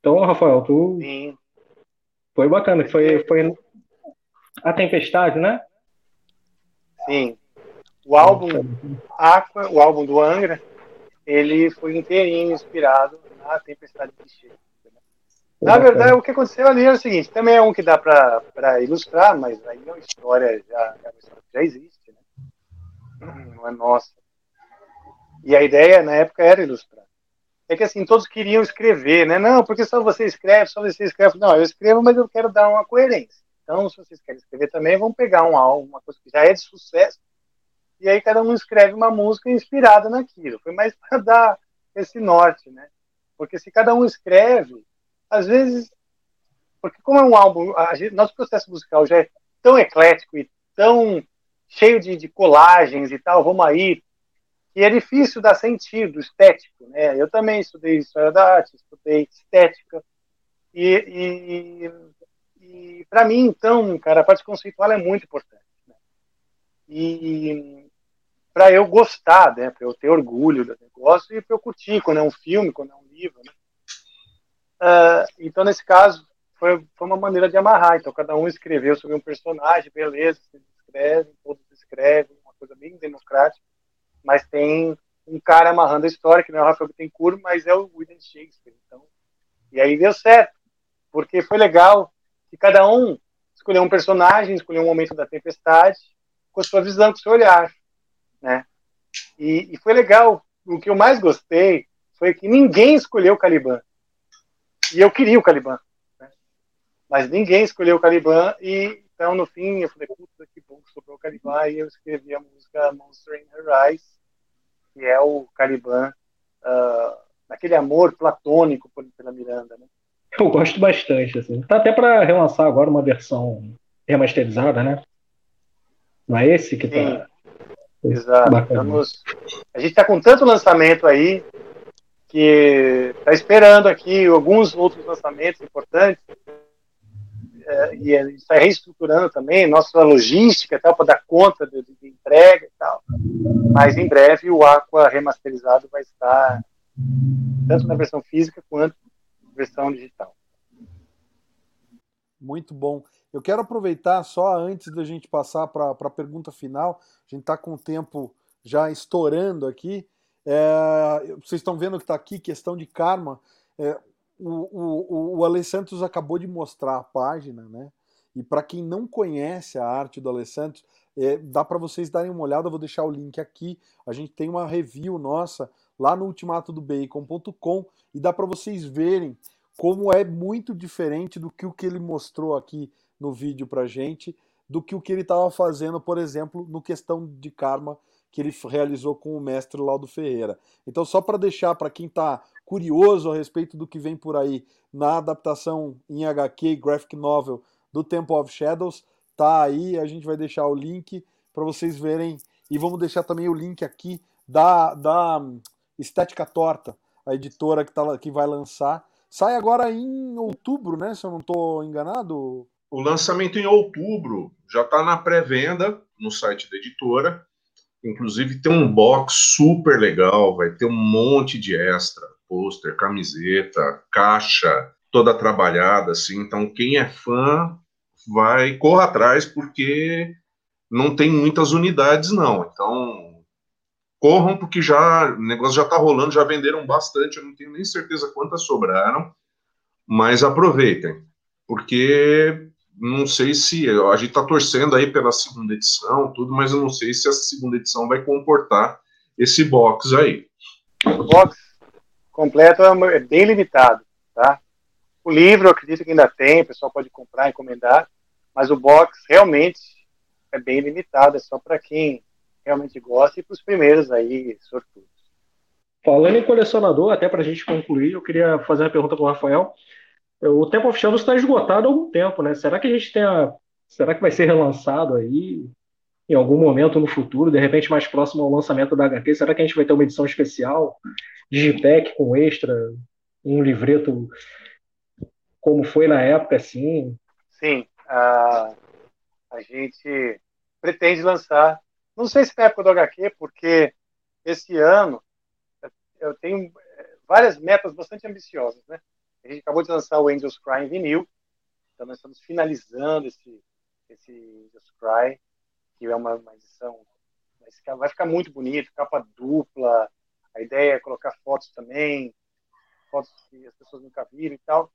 Então, Rafael, tu Sim. foi bacana, foi, foi a tempestade, né? Sim. O álbum Aqua, o álbum do Angra, ele foi inteirinho inspirado na Tempestade de. Né? Na verdade, o que aconteceu ali é o seguinte: também é um que dá para ilustrar, mas aí é uma história já, é uma história já existe, né? não é nossa. E a ideia na época era ilustrar. É que assim, todos queriam escrever, né? Não, porque só você escreve, só você escreve. Não, eu escrevo, mas eu quero dar uma coerência. Então, se vocês querem escrever também, vamos pegar um álbum, uma coisa que já é de sucesso, e aí cada um escreve uma música inspirada naquilo. Foi mais para dar esse norte, né? Porque se cada um escreve, às vezes, porque como é um álbum, gente, nosso processo musical já é tão eclético e tão cheio de, de colagens e tal, vamos aí, que é difícil dar sentido estético, né? Eu também estudei história da arte, estudei estética e, e e para mim, então, cara, a parte conceitual é muito importante. Né? E para eu gostar, né, para eu ter orgulho do negócio e para eu curtir quando é um filme, quando é um livro. Né? Uh, então, nesse caso, foi, foi uma maneira de amarrar. Então, cada um escreveu sobre um personagem, beleza, você escreve, todos escrevem, uma coisa bem democrática, mas tem um cara amarrando a história, que não é o Rafael Bittencourt, mas é o William Shakespeare. Então, e aí deu certo, porque foi legal e cada um escolheu um personagem, escolheu um momento da tempestade, com sua visão, com seu olhar, né? E, e foi legal. O que eu mais gostei foi que ninguém escolheu o Caliban. E eu queria o Caliban. Né? Mas ninguém escolheu o Caliban. E então, no fim, eu falei, puta que bom que sobrou o Caliban. E eu escrevi a música Monster in Her Eyes, que é o Caliban, uh, amor platônico pela Miranda. Né? Eu gosto bastante, assim. Tá até para relançar agora uma versão remasterizada, né? Não é esse que tá. Sim, exato. Estamos... A gente está com tanto lançamento aí que está esperando aqui alguns outros lançamentos importantes é, e a gente está reestruturando também nossa logística para dar conta de, de, entrega e tal. Mas em breve o Aqua remasterizado vai estar tanto na versão física quanto versão digital. Muito bom. Eu quero aproveitar só antes da gente passar para a pergunta final, a gente está com o tempo já estourando aqui. É, vocês estão vendo que está aqui questão de karma. É, o, o, o Alessandro acabou de mostrar a página, né? E para quem não conhece a arte do Alessandro, é, dá para vocês darem uma olhada. Eu vou deixar o link aqui. A gente tem uma review nossa lá no ultimatodobacon.com e dá para vocês verem como é muito diferente do que o que ele mostrou aqui no vídeo pra gente, do que o que ele estava fazendo, por exemplo, no questão de karma, que ele realizou com o mestre Laudo Ferreira. Então, só para deixar para quem está curioso a respeito do que vem por aí na adaptação em HQ graphic novel do Temple of Shadows, tá aí, a gente vai deixar o link para vocês verem e vamos deixar também o link aqui da, da Estética Torta, a editora que, tá, que vai lançar. Sai agora em outubro, né? Se eu não estou enganado. O lançamento em outubro já está na pré-venda no site da editora. Inclusive tem um box super legal, vai ter um monte de extra, pôster, camiseta, caixa, toda trabalhada, assim. Então quem é fã vai corra atrás porque não tem muitas unidades não. Então corram porque já o negócio já está rolando, já venderam bastante. Eu não tenho nem certeza quantas sobraram, mas aproveitem porque não sei se a gente está torcendo aí pela segunda edição, tudo, mas eu não sei se essa segunda edição vai comportar esse box aí. O box completo é bem limitado, tá? O livro, eu acredito que ainda tem, o pessoal pode comprar, encomendar, mas o box realmente é bem limitado, é só para quem realmente gosta e para os primeiros aí, sortudos. Falando em colecionador, até para a gente concluir, eu queria fazer uma pergunta para o Rafael. O Temple of Shadows está esgotado há algum tempo, né? Será que a gente tem a... Será que vai ser relançado aí em algum momento no futuro, de repente mais próximo ao lançamento da HQ? Será que a gente vai ter uma edição especial, Digipack com extra, um livreto como foi na época, assim? Sim, a, a gente pretende lançar, não sei se na época do HQ, porque esse ano eu tenho várias metas bastante ambiciosas, né? A gente acabou de lançar o Angels Cry em vinil, então nós estamos finalizando esse, esse Angels Cry, que é uma, uma edição vai ficar muito bonito, capa dupla, a ideia é colocar fotos também, fotos que as pessoas nunca viram e tal.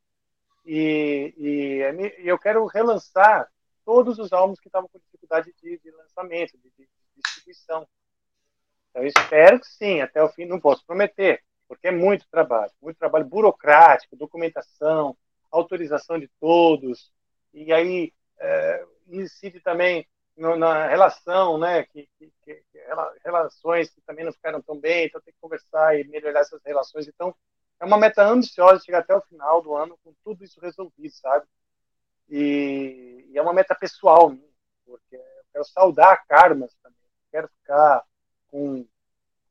E, e, e eu quero relançar todos os álbuns que estavam com dificuldade de, de lançamento, de, de, distribuição. Então, espero que sim, até o fim, não posso prometer, porque é muito trabalho, muito trabalho burocrático, documentação, autorização de todos, e aí é, incide também no, na relação, né, que, que, que, relações que também não ficaram tão bem, então tem que conversar e melhorar essas relações. Então, é uma meta ambiciosa chegar até o final do ano com tudo isso resolvido, sabe? E, e é uma meta pessoal, porque eu quero saudar karmas também, quero ficar com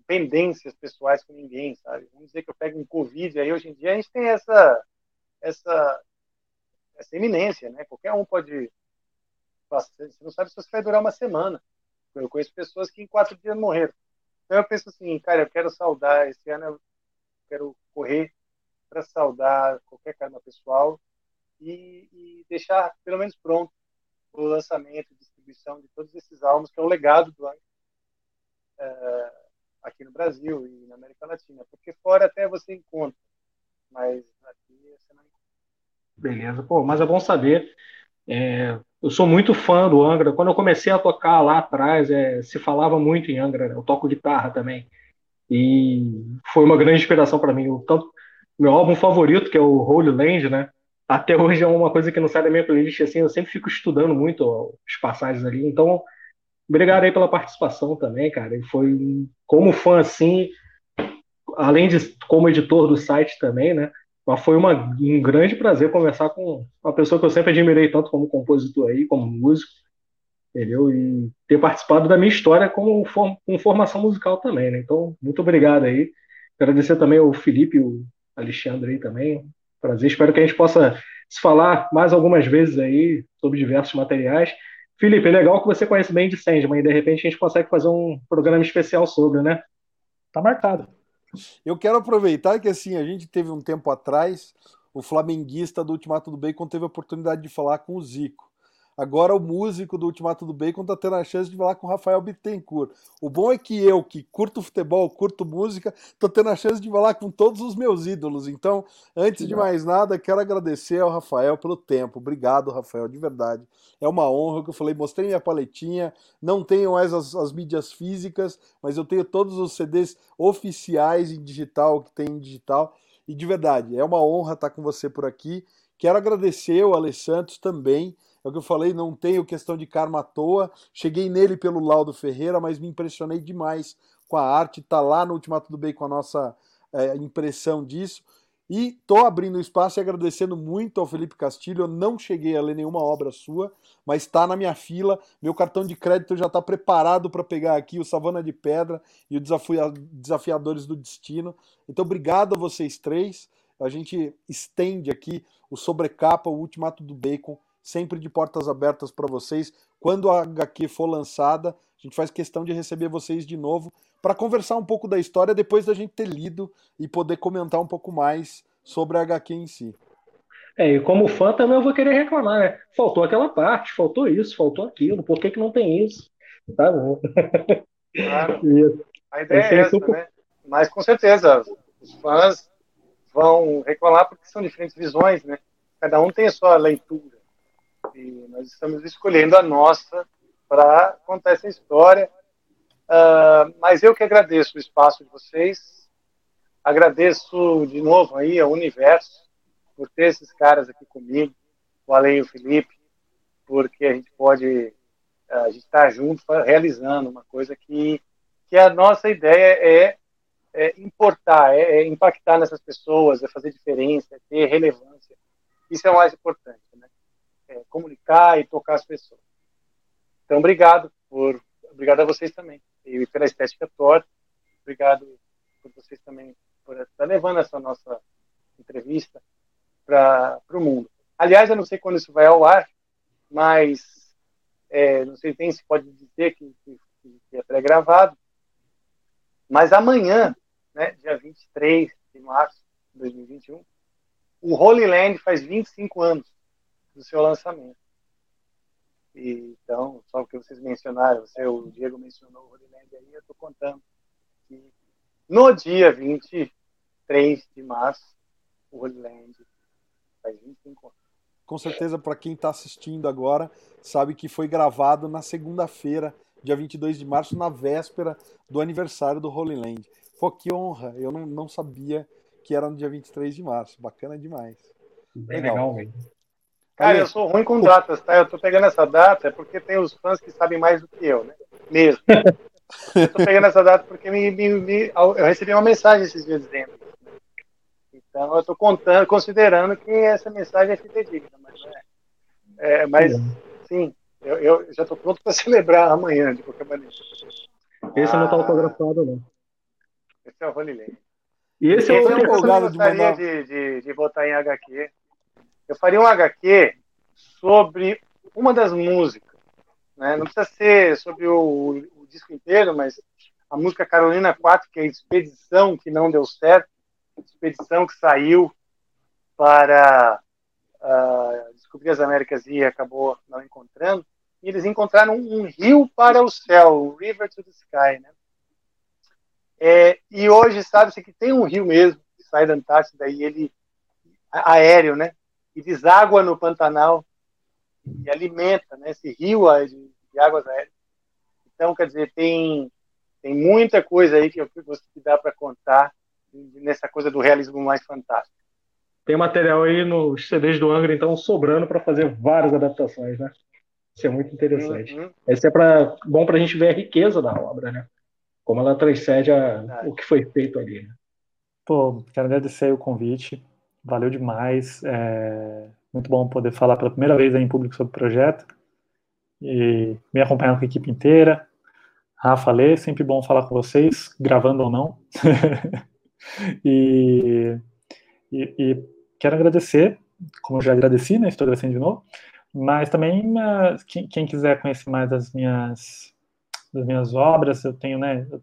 pendências pessoais com ninguém, sabe? Vamos dizer que eu pego um Covid, aí hoje em dia a gente tem essa, essa, essa iminência, né? Qualquer um pode. Você não sabe se você vai durar uma semana. Eu conheço pessoas que em quatro dias morreram. Então eu penso assim, cara, eu quero saudar, esse ano eu quero correr para saudar qualquer karma pessoal e, e, deixar pelo menos pronto o lançamento distribuição de todos esses álbuns, que é o legado do ano. É, aqui no Brasil e na América Latina, porque fora até você encontra, mas aqui você não encontra. Beleza, pô, mas é bom saber. É, eu sou muito fã do Angra. Quando eu comecei a tocar lá atrás, é, se falava muito em Angra. Né? Eu toco guitarra também. E foi uma grande inspiração para mim. O, tanto, meu álbum favorito, que é o Holy Land, né? Até hoje é uma coisa que não sai da minha playlist. Assim, eu sempre fico estudando muito as passagens ali. Então, Obrigado aí pela participação também, cara. Foi como fã assim, além de como editor do site também, né? Mas foi uma, um grande prazer conversar com uma pessoa que eu sempre admirei tanto como compositor aí, como músico, entendeu? E ter participado da minha história como com formação musical também, né? Então, muito obrigado aí. Agradecer também ao Felipe o Alexandre aí também. Prazer. Espero que a gente possa se falar mais algumas vezes aí sobre diversos materiais. Felipe, é legal que você conhece bem de Sandman e de repente a gente consegue fazer um programa especial sobre, né? Tá marcado. Eu quero aproveitar que assim, a gente teve um tempo atrás, o flamenguista do Ultimato do Bacon teve a oportunidade de falar com o Zico. Agora o músico do Ultimato do Bacon tá tendo a chance de falar com o Rafael Bittencourt. O bom é que eu, que curto futebol, curto música, tô tendo a chance de falar com todos os meus ídolos. Então, antes de mais nada, quero agradecer ao Rafael pelo tempo. Obrigado, Rafael, de verdade. É uma honra que eu falei, mostrei minha paletinha, não tenho mais as, as mídias físicas, mas eu tenho todos os CDs oficiais em digital, que tem em digital. E de verdade, é uma honra estar com você por aqui Quero agradecer o Alessandro também. É o que eu falei, não tenho questão de karma à toa. Cheguei nele pelo Laudo Ferreira, mas me impressionei demais com a arte. Tá lá no Ultimato do Bem com a nossa é, impressão disso. E tô abrindo espaço e agradecendo muito ao Felipe Castilho. Eu não cheguei a ler nenhuma obra sua, mas está na minha fila. Meu cartão de crédito já está preparado para pegar aqui o Savana de Pedra e o Desafiadores do Destino. Então, obrigado a vocês três. A gente estende aqui o Sobrecapa, o Ultimato do Bacon, sempre de portas abertas para vocês. Quando a HQ for lançada, a gente faz questão de receber vocês de novo para conversar um pouco da história depois da gente ter lido e poder comentar um pouco mais sobre a HQ em si. É, e como fã também eu vou querer reclamar, né? Faltou aquela parte, faltou isso, faltou aquilo, por que, que não tem isso? Tá bom. Claro. A ideia é essa, né? Mas com certeza, os fãs vão reclamar porque são diferentes visões, né? Cada um tem a sua leitura. E nós estamos escolhendo a nossa para contar essa história. Uh, mas eu que agradeço o espaço de vocês, agradeço de novo aí ao universo por ter esses caras aqui comigo, o Ale e o Felipe, porque a gente pode a gente estar tá junto realizando uma coisa que que a nossa ideia é, é importar, é, é, impactar nessas pessoas, é fazer diferença, é ter relevância. Isso é o mais importante, né? É comunicar e tocar as pessoas. Então, obrigado por obrigado a vocês também e pela estética torta. Obrigado por vocês também por estar levando essa nossa entrevista para o mundo. Aliás, eu não sei quando isso vai ao ar, mas é, não sei nem se pode dizer que, que, que é pré-gravado, mas amanhã, né, dia 23 de março de 2021, o Holy Land faz 25 anos do seu lançamento. E, então, só o que vocês mencionaram, você, o Diego mencionou o Holy Land aí, eu estou contando que no dia 23 de março, o Holy Land faz 25 anos. Com certeza, para quem está assistindo agora, sabe que foi gravado na segunda-feira, dia 22 de março, na véspera do aniversário do Holy Land. Pô, que honra! Eu não, não sabia que era no dia 23 de março. Bacana demais. Bem legal, legal Cara, eu sou ruim com datas, tá? Eu tô pegando essa data porque tem os fãs que sabem mais do que eu, né? Mesmo. eu tô pegando essa data porque me, me, me, eu recebi uma mensagem esses dias dizendo então, eu estou contando, considerando que essa mensagem é fidedigna, mas é. é mas, sim, eu, eu já estou pronto para celebrar amanhã, de qualquer maneira. Esse ah, não está autografado, não. Esse é o Rolilei. E esse, esse é o que eu gostaria de, de, de botar em HQ. Eu faria um HQ sobre uma das músicas. Né? Não precisa ser sobre o, o disco inteiro, mas a música Carolina 4, que é Expedição, que não deu certo, expedição que saiu para uh, descobrir as Américas e acabou não encontrando. E eles encontraram um, rio para o céu, um river to the sky, né? É, e hoje sabe-se que tem um rio mesmo que sai da Antártida e ele aéreo, né? E deságua no Pantanal e alimenta, né? Esse rio de, de águas aéreas. Então, quer dizer, tem tem muita coisa aí que eu gostaria que dá para contar nessa coisa do realismo mais fantástico. Tem material aí nos CDs do Angra, então, sobrando para fazer várias adaptações, né? Isso é muito interessante. Uhum. Esse é pra, bom para a gente ver a riqueza da obra, né? Como ela transcende a, o que foi feito ali. Né? Pô, quero agradecer o convite. Valeu demais. É muito bom poder falar pela primeira vez em público sobre o projeto. E me acompanhando com a equipe inteira. Rafa Lê, sempre bom falar com vocês, gravando ou não. e, e, e, quero agradecer, como já agradeci, né, estou agradecendo de novo, mas também uh, quem, quem, quiser conhecer mais das minhas das minhas obras, eu tenho, né, eu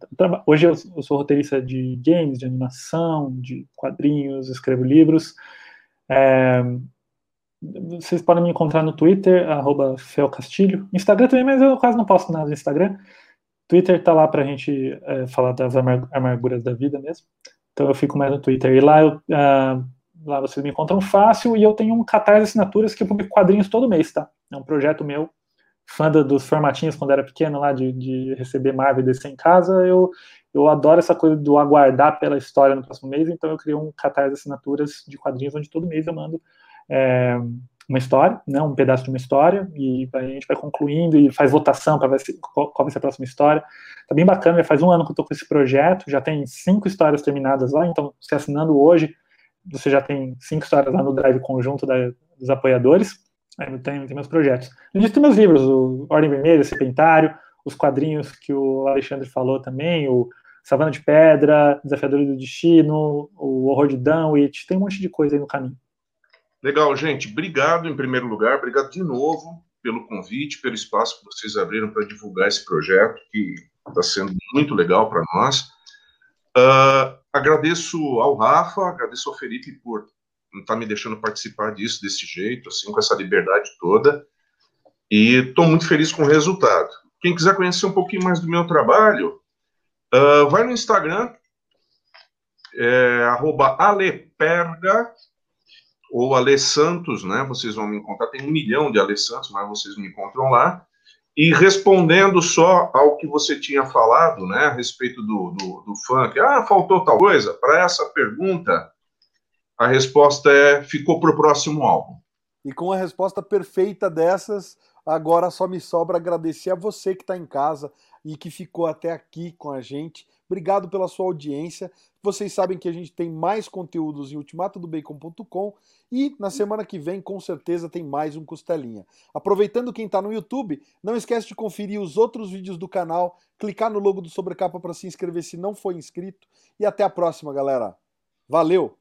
hoje eu, sou roteirista de games, de animação, de quadrinhos, escrevo livros, é, vocês podem me encontrar no Twitter, arroba Felcastilho, Instagram também, mas eu quase não posto nada no Instagram, Twitter tá lá pra gente é, falar das amarguras da vida mesmo. Então eu fico mais no Twitter. E lá, eu, uh, lá vocês me encontram fácil e eu tenho um catarse assinaturas que eu publico quadrinhos todo mês, tá? É um projeto meu, fã dos formatinhos quando era pequeno lá, de, de receber Marvel e DC em casa. Eu, eu adoro essa coisa do aguardar pela história no próximo mês, então eu criei um catarse assinaturas de quadrinhos onde todo mês eu mando é, uma história, né, um pedaço de uma história, e a gente vai concluindo e faz votação para ver se, qual, qual vai ser a próxima história. Tá bem bacana, já faz um ano que eu estou com esse projeto, já tem cinco histórias terminadas lá, então se assinando hoje, você já tem cinco histórias lá no drive conjunto da, dos apoiadores. Aí tem, tem meus projetos. Além tem meus livros, o Ordem Vermelha, Serpentário, os quadrinhos que o Alexandre falou também, o Savana de Pedra, Desafiador do Destino, o Horror de Dunwich, tem um monte de coisa aí no caminho. Legal, gente. Obrigado em primeiro lugar, obrigado de novo pelo convite, pelo espaço que vocês abriram para divulgar esse projeto, que está sendo muito legal para nós. Uh, agradeço ao Rafa, agradeço ao Felipe por estar tá me deixando participar disso desse jeito, assim, com essa liberdade toda. E estou muito feliz com o resultado. Quem quiser conhecer um pouquinho mais do meu trabalho, uh, vai no Instagram, é, aleperga, ou Ale Santos, né? Vocês vão me encontrar. Tem um milhão de Ale Santos, mas vocês me encontram lá. E respondendo só ao que você tinha falado, né, a respeito do, do, do funk, ah, faltou tal coisa. Para essa pergunta, a resposta é: ficou para o próximo álbum. E com a resposta perfeita dessas, agora só me sobra agradecer a você que está em casa e que ficou até aqui com a gente. Obrigado pela sua audiência. Vocês sabem que a gente tem mais conteúdos em ultimatodobacon.com e na semana que vem, com certeza, tem mais um Costelinha. Aproveitando quem está no YouTube, não esquece de conferir os outros vídeos do canal, clicar no logo do Sobrecapa para se inscrever se não for inscrito e até a próxima, galera. Valeu!